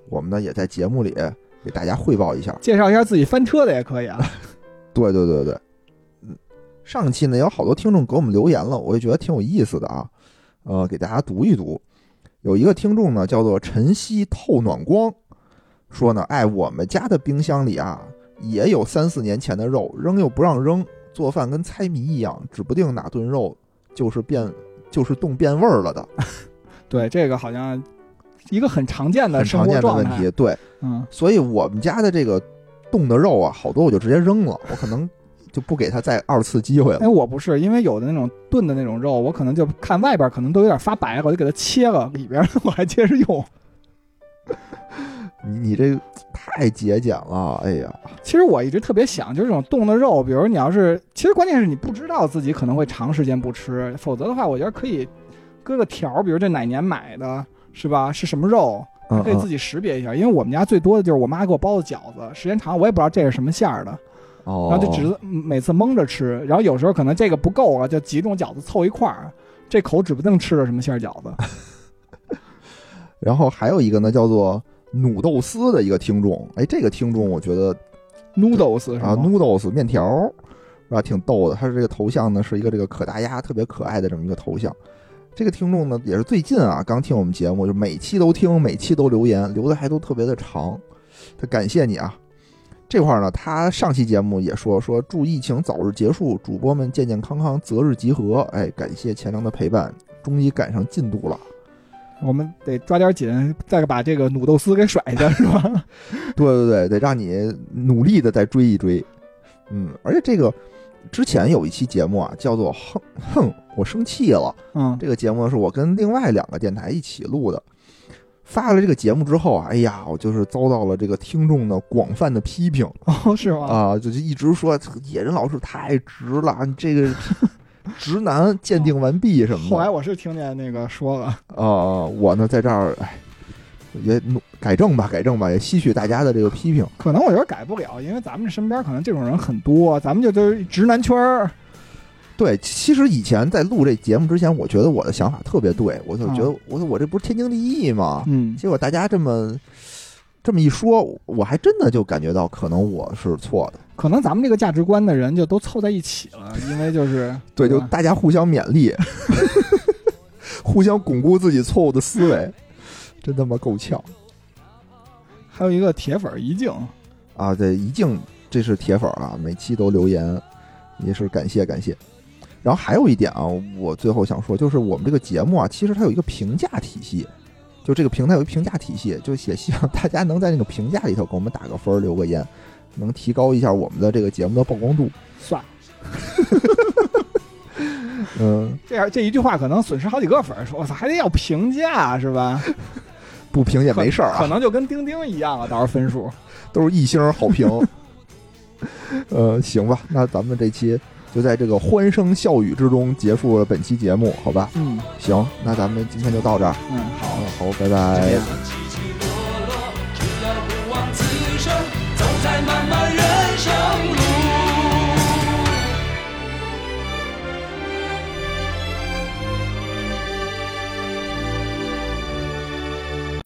我们呢也在节目里给大家汇报一下。介绍一下自己翻车的也可以啊。对对对对，嗯，上期呢有好多听众给我们留言了，我也觉得挺有意思的啊，呃，给大家读一读。有一个听众呢叫做晨曦透暖光，说呢，哎，我们家的冰箱里啊也有三四年前的肉，扔又不让扔，做饭跟猜谜一样，指不定哪顿肉就是变就是冻变味儿了的，对，这个好像一个很常见的很生常见的问态。题。对，嗯，所以我们家的这个冻的肉啊，好多我就直接扔了，我可能就不给它再二次机会了哎，。我不是，因为有的那种炖的那种肉，我可能就看外边可能都有点发白了，我就给它切了，里边我还接着用。你你这太节俭了，哎呀，其实我一直特别想，就是这种冻的肉，比如你要是，其实关键是你不知道自己可能会长时间不吃，否则的话，我觉得可以搁个条，比如这哪年买的，是吧？是什么肉，可以自己识别一下。因为我们家最多的就是我妈给我包的饺子，时间长了我也不知道这是什么馅儿的，哦，然后就只是每次蒙着吃，然后有时候可能这个不够了，就几种饺子凑一块儿，这口指不定吃的什么馅儿饺子。然后还有一个呢，叫做努豆丝的一个听众，哎，这个听众我觉得 Noodles 啊吗？，noodles 面条儿是吧，挺逗的。他这个头像呢是一个这个可达鸭，特别可爱的这么一个头像。这个听众呢也是最近啊刚听我们节目，就每期都听，每期都留言，留的还都特别的长。他感谢你啊。这块儿呢，他上期节目也说说祝疫情早日结束，主播们健健康康，择日集合。哎，感谢钱良的陪伴，终于赶上进度了。我们得抓点紧，再把这个努豆丝给甩下，是吧？对对对，得让你努力的再追一追。嗯，而且这个之前有一期节目啊，叫做“哼哼，我生气了”。嗯，这个节目是我跟另外两个电台一起录的。发了这个节目之后啊，哎呀，我就是遭到了这个听众的广泛的批评 哦，是吗？啊，就是一直说野人老师太直了，你这个 直男鉴定完毕什么的。后来我是听见那个说了，啊啊，我呢在这儿，哎，也努改正吧，改正吧，也吸取大家的这个批评。可能我觉得改不了，因为咱们身边可能这种人很多，咱们就就是直男圈儿。对，其实以前在录这节目之前，我觉得我的想法特别对，我就觉得嗯我说我这不是天经地义吗？嗯，结果大家这么这么一说，我还真的就感觉到可能我是错的。可能咱们这个价值观的人就都凑在一起了，因为就是 对，就大家互相勉励，互相巩固自己错误的思维，真他妈够呛还有一个铁粉一静，啊！对，一静这是铁粉啊，每期都留言，也是感谢感谢。然后还有一点啊，我最后想说，就是我们这个节目啊，其实它有一个评价体系，就这个平台有一个评价体系，就也希望大家能在那个评价里头给我们打个分，留个言，能提高一下我们的这个节目的曝光度。算了，嗯，这样这一句话可能损失好几个粉儿，说我操还得要评价是吧？不评也没事儿啊，可能就跟钉钉一样啊，到时候分数。都是一星好评。呃，行吧，那咱们这期就在这个欢声笑语之中结束了本期节目，好吧？嗯行，那咱们今天就到这儿。嗯，好，嗯，好，拜拜。